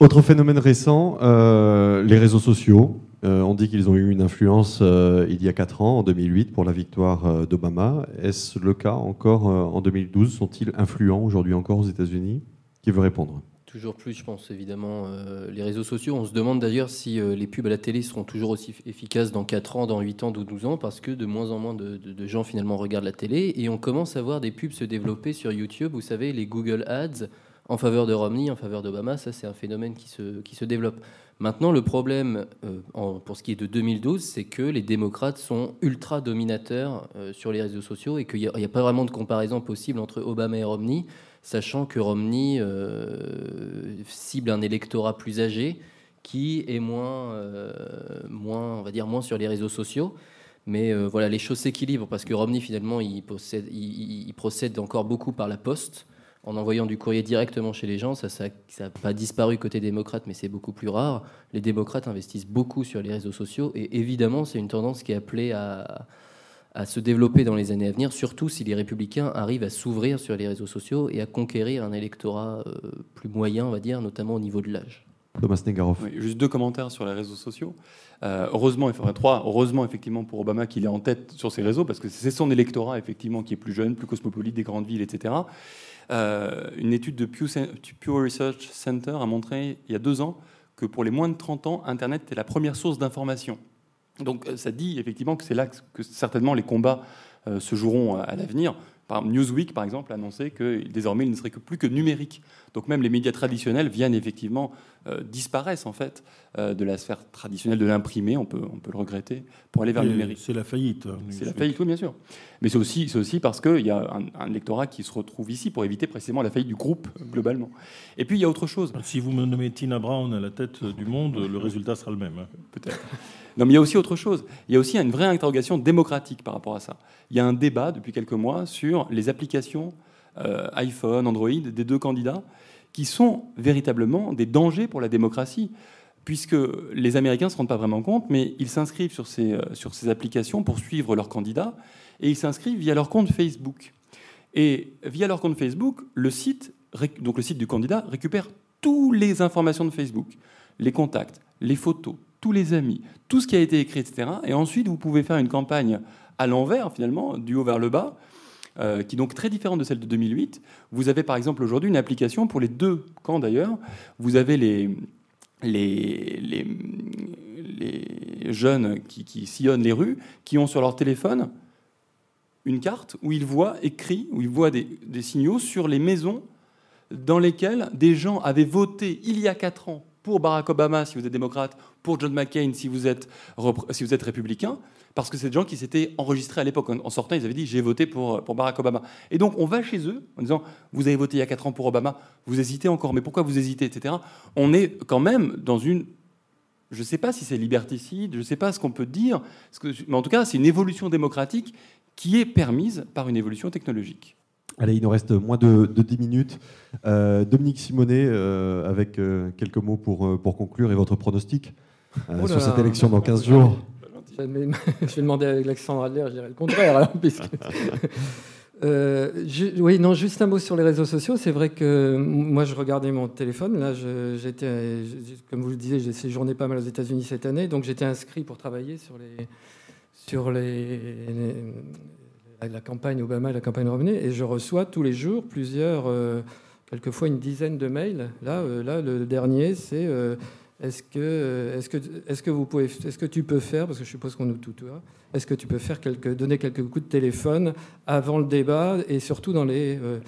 Autre phénomène récent, euh, les réseaux sociaux. Euh, on dit qu'ils ont eu une influence euh, il y a 4 ans, en 2008, pour la victoire d'Obama. Est-ce le cas encore en 2012 Sont-ils influents aujourd'hui encore aux États-Unis? Qui veut répondre? Toujours plus, je pense, évidemment. les réseaux sociaux, on se demande d'ailleurs si les pubs à la télé seront toujours aussi efficaces dans 4 ans, dans 8 ans, ou 12 ans, parce que de moins en moins de, gens finalement regardent la télé. Et on commence à voir des pubs se développer sur YouTube. Vous savez, les Google Ads en faveur de Romney, en faveur d'Obama. Ça, c'est un phénomène qui se développe. Maintenant, le problème, euh, pour ce qui est de 2012, c'est que les démocrates sont ultra dominateurs euh, sur les réseaux sociaux et qu'il n'y a, pas vraiment de comparaison possible entre Obama et Romney, sachant que Romney euh, cible un électorat plus âgé qui est moins, moins, on va dire, moins sur les réseaux sociaux. Mais voilà, les choses s'équilibrent parce que Romney, finalement, il, procède encore beaucoup par la poste en envoyant du courrier directement chez les gens. Ça n'a pas disparu côté démocrate, mais c'est beaucoup plus rare. Les démocrates investissent beaucoup sur les réseaux sociaux et évidemment, c'est une tendance qui est appelée à, se développer dans les années à venir, surtout si les républicains arrivent à s'ouvrir sur les réseaux sociaux et à conquérir un électorat euh, plus moyen, on va dire, notamment au niveau de l'âge. Thomas Negaroff. juste deux commentaires sur les réseaux sociaux. Euh, heureusement, enfin trois, heureusement effectivement pour Obama qu'il est en tête sur ces réseaux, parce que c'est son électorat effectivement qui est plus jeune, plus cosmopolite des grandes villes, etc. Euh, une étude de Pew, Research Center a montré il y a deux ans que pour les moins de 30 ans, Internet est la première source d'information. Donc euh, ça dit effectivement que c'est là que certainement les combats euh, se joueront à l'avenir. Newsweek, par exemple, a annoncé que désormais, il ne serait que plus que numérique. Donc même les médias traditionnels viennent effectivement euh, disparaissent en fait euh, de la sphère traditionnelle de l'imprimé, on peut, on peut le regretter, pour aller vers le numérique. C'est la faillite. hein, C'est la faillite, oui, bien sûr. Mais c'est aussi, c'est aussi parce qu'il y a un, un lectorat qui se retrouve ici pour éviter précisément la faillite du groupe, globalement. Et puis, il y a autre chose. Si vous me nommez Tina Brown à la tête du monde, le résultat sera le même. hein. peut-être. Non, mais il y a aussi autre chose. Il y a aussi une vraie interrogation démocratique par rapport à ça. Il y a un débat depuis quelques mois sur les applications euh, iPhone, Android des deux candidats, qui sont véritablement des dangers pour la démocratie, puisque les Américains ne se rendent pas vraiment compte, mais ils s'inscrivent sur ces, euh, sur ces applications pour suivre leurs candidats, et ils s'inscrivent via leur compte Facebook. Et via leur compte Facebook, le site, donc le site du candidat, récupère toutes les informations de Facebook, les contacts, les photos, tous les amis, tout ce qui a été écrit, etc. Et ensuite, vous pouvez faire une campagne à l'envers, finalement, du haut vers le bas, euh, qui est donc très différente de celle de 2008. Vous avez par exemple aujourd'hui une application pour les deux camps d'ailleurs. Vous avez les, les, les, jeunes qui, sillonnent les rues, qui ont sur leur téléphone une carte où ils voient écrit, où ils voient des, signaux sur les maisons dans lesquelles des gens avaient voté il y a quatre ans pour Barack Obama si vous êtes démocrate, pour John McCain si vous êtes, si vous êtes républicain, parce que c'est des gens qui s'étaient enregistrés à l'époque. En sortant, ils avaient dit j'ai voté pour, pour Barack Obama. Et donc on va chez eux en disant vous avez voté il y a quatre ans pour Obama, vous hésitez encore, mais pourquoi vous hésitez, etc. On est quand même dans une je ne sais pas si c'est liberticide, je ne sais pas ce qu'on peut dire, mais en tout cas, c'est une évolution démocratique qui est permise par une évolution technologique. Allez, il nous reste moins de, de 10 minutes. Euh, Dominique Simonet, euh, avec euh, quelques mots pour, pour conclure et votre pronostic euh, Oh là sur cette là. élection dans 15 jours. Je vais, demander à Alexandre Adler, je dirais le contraire. alors, puisque- Euh, oui, non, juste un mot sur les réseaux sociaux. C'est vrai que moi, je regardais mon téléphone. Là, j'étais, comme vous le disiez, j'ai séjourné pas mal aux États-Unis cette année, donc j'étais inscrit pour travailler sur les, sur les, les- la, la campagne Obama et la campagne Romney, et je reçois tous les jours plusieurs, euh, quelquefois une dizaine de mails. Là, euh, là, le dernier, c'est euh, est-ce que, euh, est-ce que, est-ce que vous pouvez, est-ce que tu peux faire, parce que je suppose qu'on nous tutoie, est-ce que tu peux faire donner quelques coups de téléphone avant le débat et surtout dans les, euh,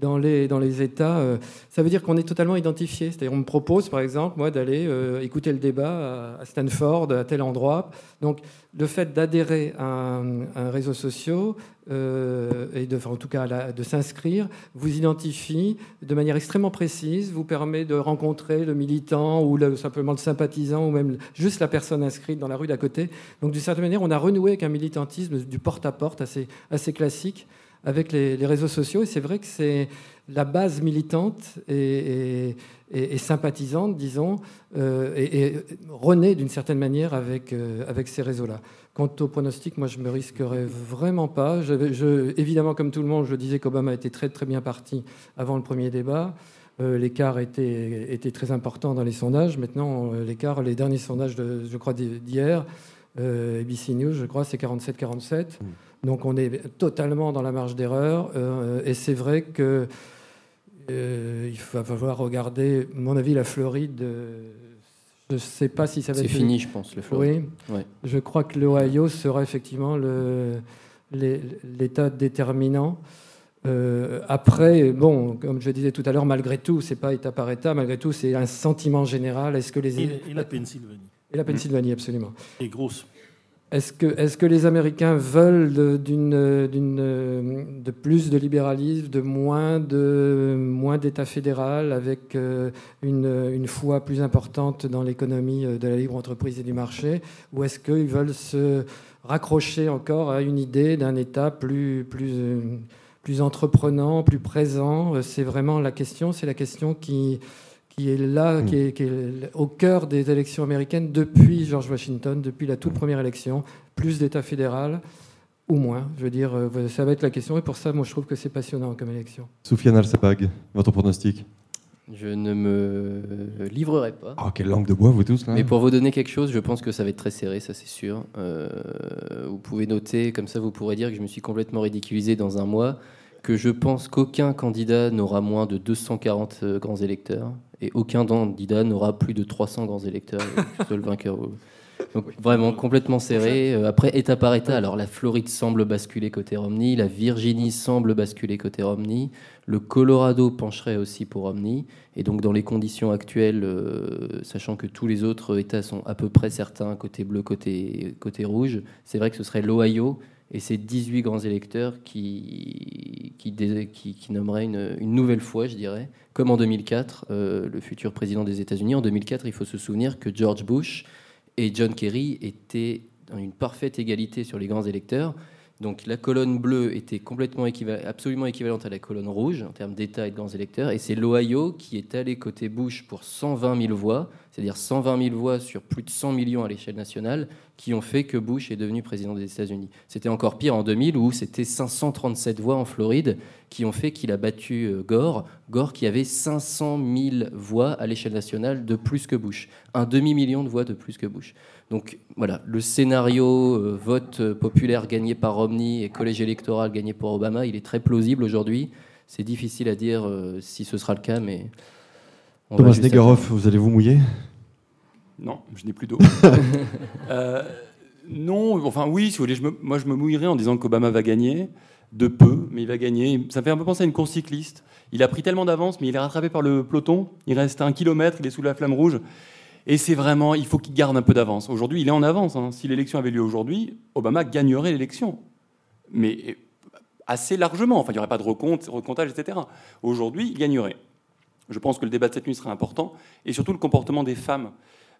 dans les, États. euh, ça veut dire qu'on est totalement identifié. C'est-à-dire, on me propose, par exemple, moi, d'aller euh, écouter le débat à, Stanford, à tel endroit. Donc, le fait d'adhérer à un, réseau social euh, et en tout cas, de s'inscrire, vous identifie de manière extrêmement précise, vous permet de rencontrer le militant ou le- simplement le sympathisant ou même juste la personne inscrite dans la rue d'à côté. Donc, d'une certaine manière, on a renoué avec un militantisme du porte-à-porte assez classique avec les, réseaux sociaux. Et c'est vrai que c'est la base militante et, sympathisante, disons, euh, et, et renaît d'une certaine manière avec, euh, avec ces réseaux-là. Quant au pronostic, moi, je me risquerais vraiment pas. Évidemment, comme tout le monde, je disais qu'Obama était très, très bien parti avant le premier débat. Euh, l'écart était, très important dans les sondages. Maintenant, l'écart, les derniers sondages, de, je crois, d'hier, ABC News, je crois, c'est 47-47. Donc on est totalement dans la marge d'erreur. euh, et c'est vrai que euh, il va falloir regarder, à mon avis, la Floride. euh, je ne sais pas si ça va C'est être fini, je pense, le Floride. Oui. Ouais. Je crois que l'Ohio sera effectivement l'État déterminant. Euh, après, bon, comme je disais tout à l'heure, malgré tout, c'est pas État par État, malgré tout, c'est un sentiment général. Est-ce que les Et, et la Pennsylvanie et la Pennsylvanie, absolument. est grosse. Est-ce que, les Américains veulent de, plus de libéralisme, de moins, d'État fédéral, avec euh, une, foi plus importante dans l'économie euh, de la libre entreprise et du marché? Ou est-ce qu'ils veulent se raccrocher encore à une idée d'un État plus, plus, euh, entreprenant, plus présent? C'est vraiment la question, c'est la question qui, qui est là, qui est, qui est au cœur des élections américaines depuis George Washington, depuis la toute première élection, plus d'État fédéral ou moins. Je veux dire, euh, ça va être la question. Et pour ça, moi, je trouve que c'est passionnant comme élection. Soufiane Al-Sapag, votre pronostic? Je ne me livrerai pas. Oh, quelle langue de bois, vous tous, là Mais pour vous donner quelque chose, je pense que ça va être très serré, ça c'est sûr. Euh, vous pouvez noter, comme ça vous pourrez dire que je me suis complètement ridiculisé dans un mois, que je pense qu'aucun candidat n'aura moins de 240 euh, grands électeurs et aucun candidat n'aura plus de 300 grands électeurs. euh, seul vainqueur. Donc vraiment complètement serré. Euh, après, État par État, alors la Floride semble basculer côté Romney, la Virginie semble basculer côté Romney, le Colorado pencherait aussi pour Romney. Et donc dans les conditions actuelles, euh, sachant que tous les autres États sont à peu près certains, côté bleu, côté, côté rouge, c'est vrai que ce serait l'Ohio et ces 18 grands électeurs qui, nommeraient une, une, nouvelle fois, je dirais, comme en 2004, euh, le futur président des États-Unis. En 2004, il faut se souvenir que George Bush et John Kerry étaient dans une parfaite égalité sur les grands électeurs. Donc la colonne bleue était complètement absolument équivalente à la colonne rouge en termes d'État et de grands électeurs. Et c'est l'Ohio qui est allé côté Bush pour 120 000 voix, c'est-à-dire 120 000 voix sur plus de 100 millions à l'échelle nationale, qui ont fait que Bush est devenu président des États-Unis. C'était encore pire en 2000 où c'était 537 voix en Floride qui ont fait qu'il a battu euh, Gore. Gore qui avait 500 000 voix à l'échelle nationale de plus que Bush. Un demi-million de voix de plus que Bush. Donc voilà, le scénario euh, vote populaire gagné par Romney et collège électoral gagné par Obama, il est très plausible aujourd'hui. C'est difficile à dire euh, si ce sera le cas, mais. Thomas Negaroff, vous allez vous mouiller Non, je n'ai plus d'eau. Euh, non, enfin oui, si vous voulez, moi je me mouillerais en disant qu'Obama va gagner, de peu, mais il va gagner. Ça me fait un peu penser à une course cycliste. Il a pris tellement d'avance, mais il est rattrapé par le peloton. Il reste un kilomètre, il est sous la flamme rouge. Et c'est vraiment, il faut qu'il garde un peu d'avance. Aujourd'hui, il est en avance. Hein. Si l'élection avait lieu aujourd'hui, Obama gagnerait l'élection. Mais assez largement. Enfin, il n'y aurait pas de recompte, recomptage, etc. Aujourd'hui, il gagnerait. Je pense que le débat de cette nuit sera important. Et surtout le comportement des femmes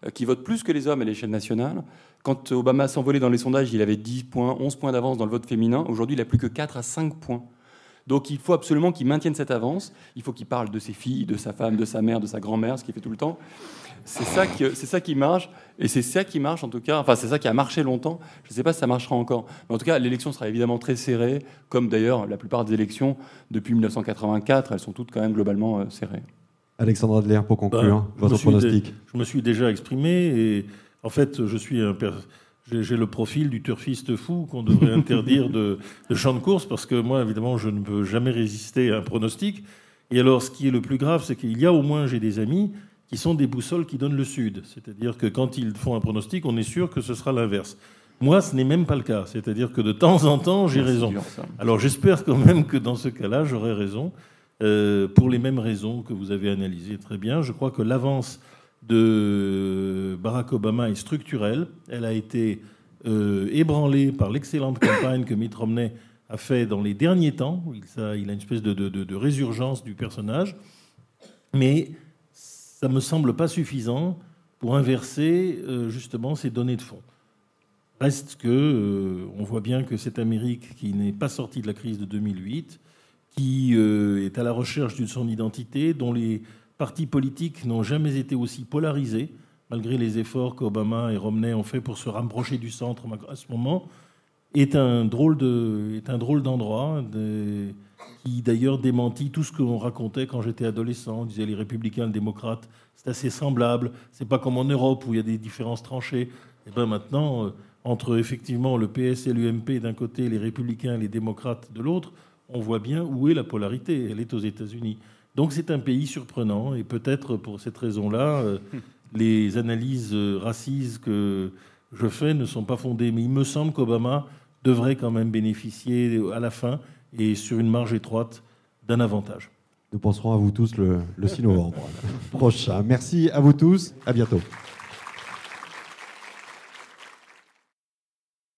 euh, qui votent plus que les hommes à l'échelle nationale. Quand Obama s'envolait dans les sondages, il avait 10 points, 11 points d'avance dans le vote féminin. Aujourd'hui, il n'a plus que 4 à 5 points. Donc il faut absolument qu'il maintienne cette avance. Il faut qu'il parle de ses filles, de sa femme, de sa mère, de sa grand-mère, ce qu'il fait tout le temps. C'est ça, qui, c'est ça qui marche, et c'est ça qui marche en tout cas, enfin c'est ça qui a marché longtemps, je ne sais pas si ça marchera encore, mais en tout cas l'élection sera évidemment très serrée, comme d'ailleurs la plupart des élections depuis 1984, elles sont toutes quand même globalement euh, serrées. Alexandre Adler, pour conclure, ben, votre pronostic. je me suis déjà exprimé, et en fait je suis un... J'ai le profil du turfiste fou qu'on devrait interdire de, de champ de course parce que moi, évidemment, je ne peux jamais résister à un pronostic. Et alors, ce qui est le plus grave, c'est qu'il y a au moins, j'ai des amis qui sont des boussoles qui donnent le sud. C'est-à-dire que quand ils font un pronostic, on est sûr que ce sera l'inverse. Moi, ce n'est même pas le cas. C'est-à-dire que de temps en temps, j'ai raison. Alors j'espère quand même que dans ce cas-là, j'aurai raison, euh, pour les mêmes raisons que vous avez analysées très bien. Je crois que l'avance de Barack Obama est structurelle. Elle a été euh, ébranlée par l'excellente campagne que Mitt Romney a fait dans les derniers temps. Il, ça, il a une espèce de, résurgence du personnage. Mais ça ne me semble pas suffisant pour inverser euh, justement ces données de fond. Reste que on voit bien que cette Amérique qui n'est pas sortie de la crise de 2008, qui euh, est à la recherche d'une son identité, dont les partis politiques n'ont jamais été aussi polarisés, malgré les efforts qu'Obama et Romney ont fait pour se rapprocher du centre à ce moment, est un drôle de, est un drôle d'endroit qui d'ailleurs démentit tout ce qu'on racontait quand j'étais adolescent. On disait les républicains, les démocrates, c'est assez semblable. C'est pas comme en Europe où il y a des différences tranchées. Et eh bien maintenant, euh, entre effectivement le PS et l'UMP d'un côté, les républicains et les démocrates de l'autre, on voit bien où est la polarité. Elle est aux États-Unis. Donc c'est un pays surprenant et peut-être pour cette raison-là, euh, les analyses euh, racistes que je fais ne sont pas fondées. Mais il me semble qu'Obama devrait quand même bénéficier à la fin et sur une marge étroite d'un avantage. Nous penserons à vous tous le, le 6 novembre prochain. Merci à vous tous. À bientôt.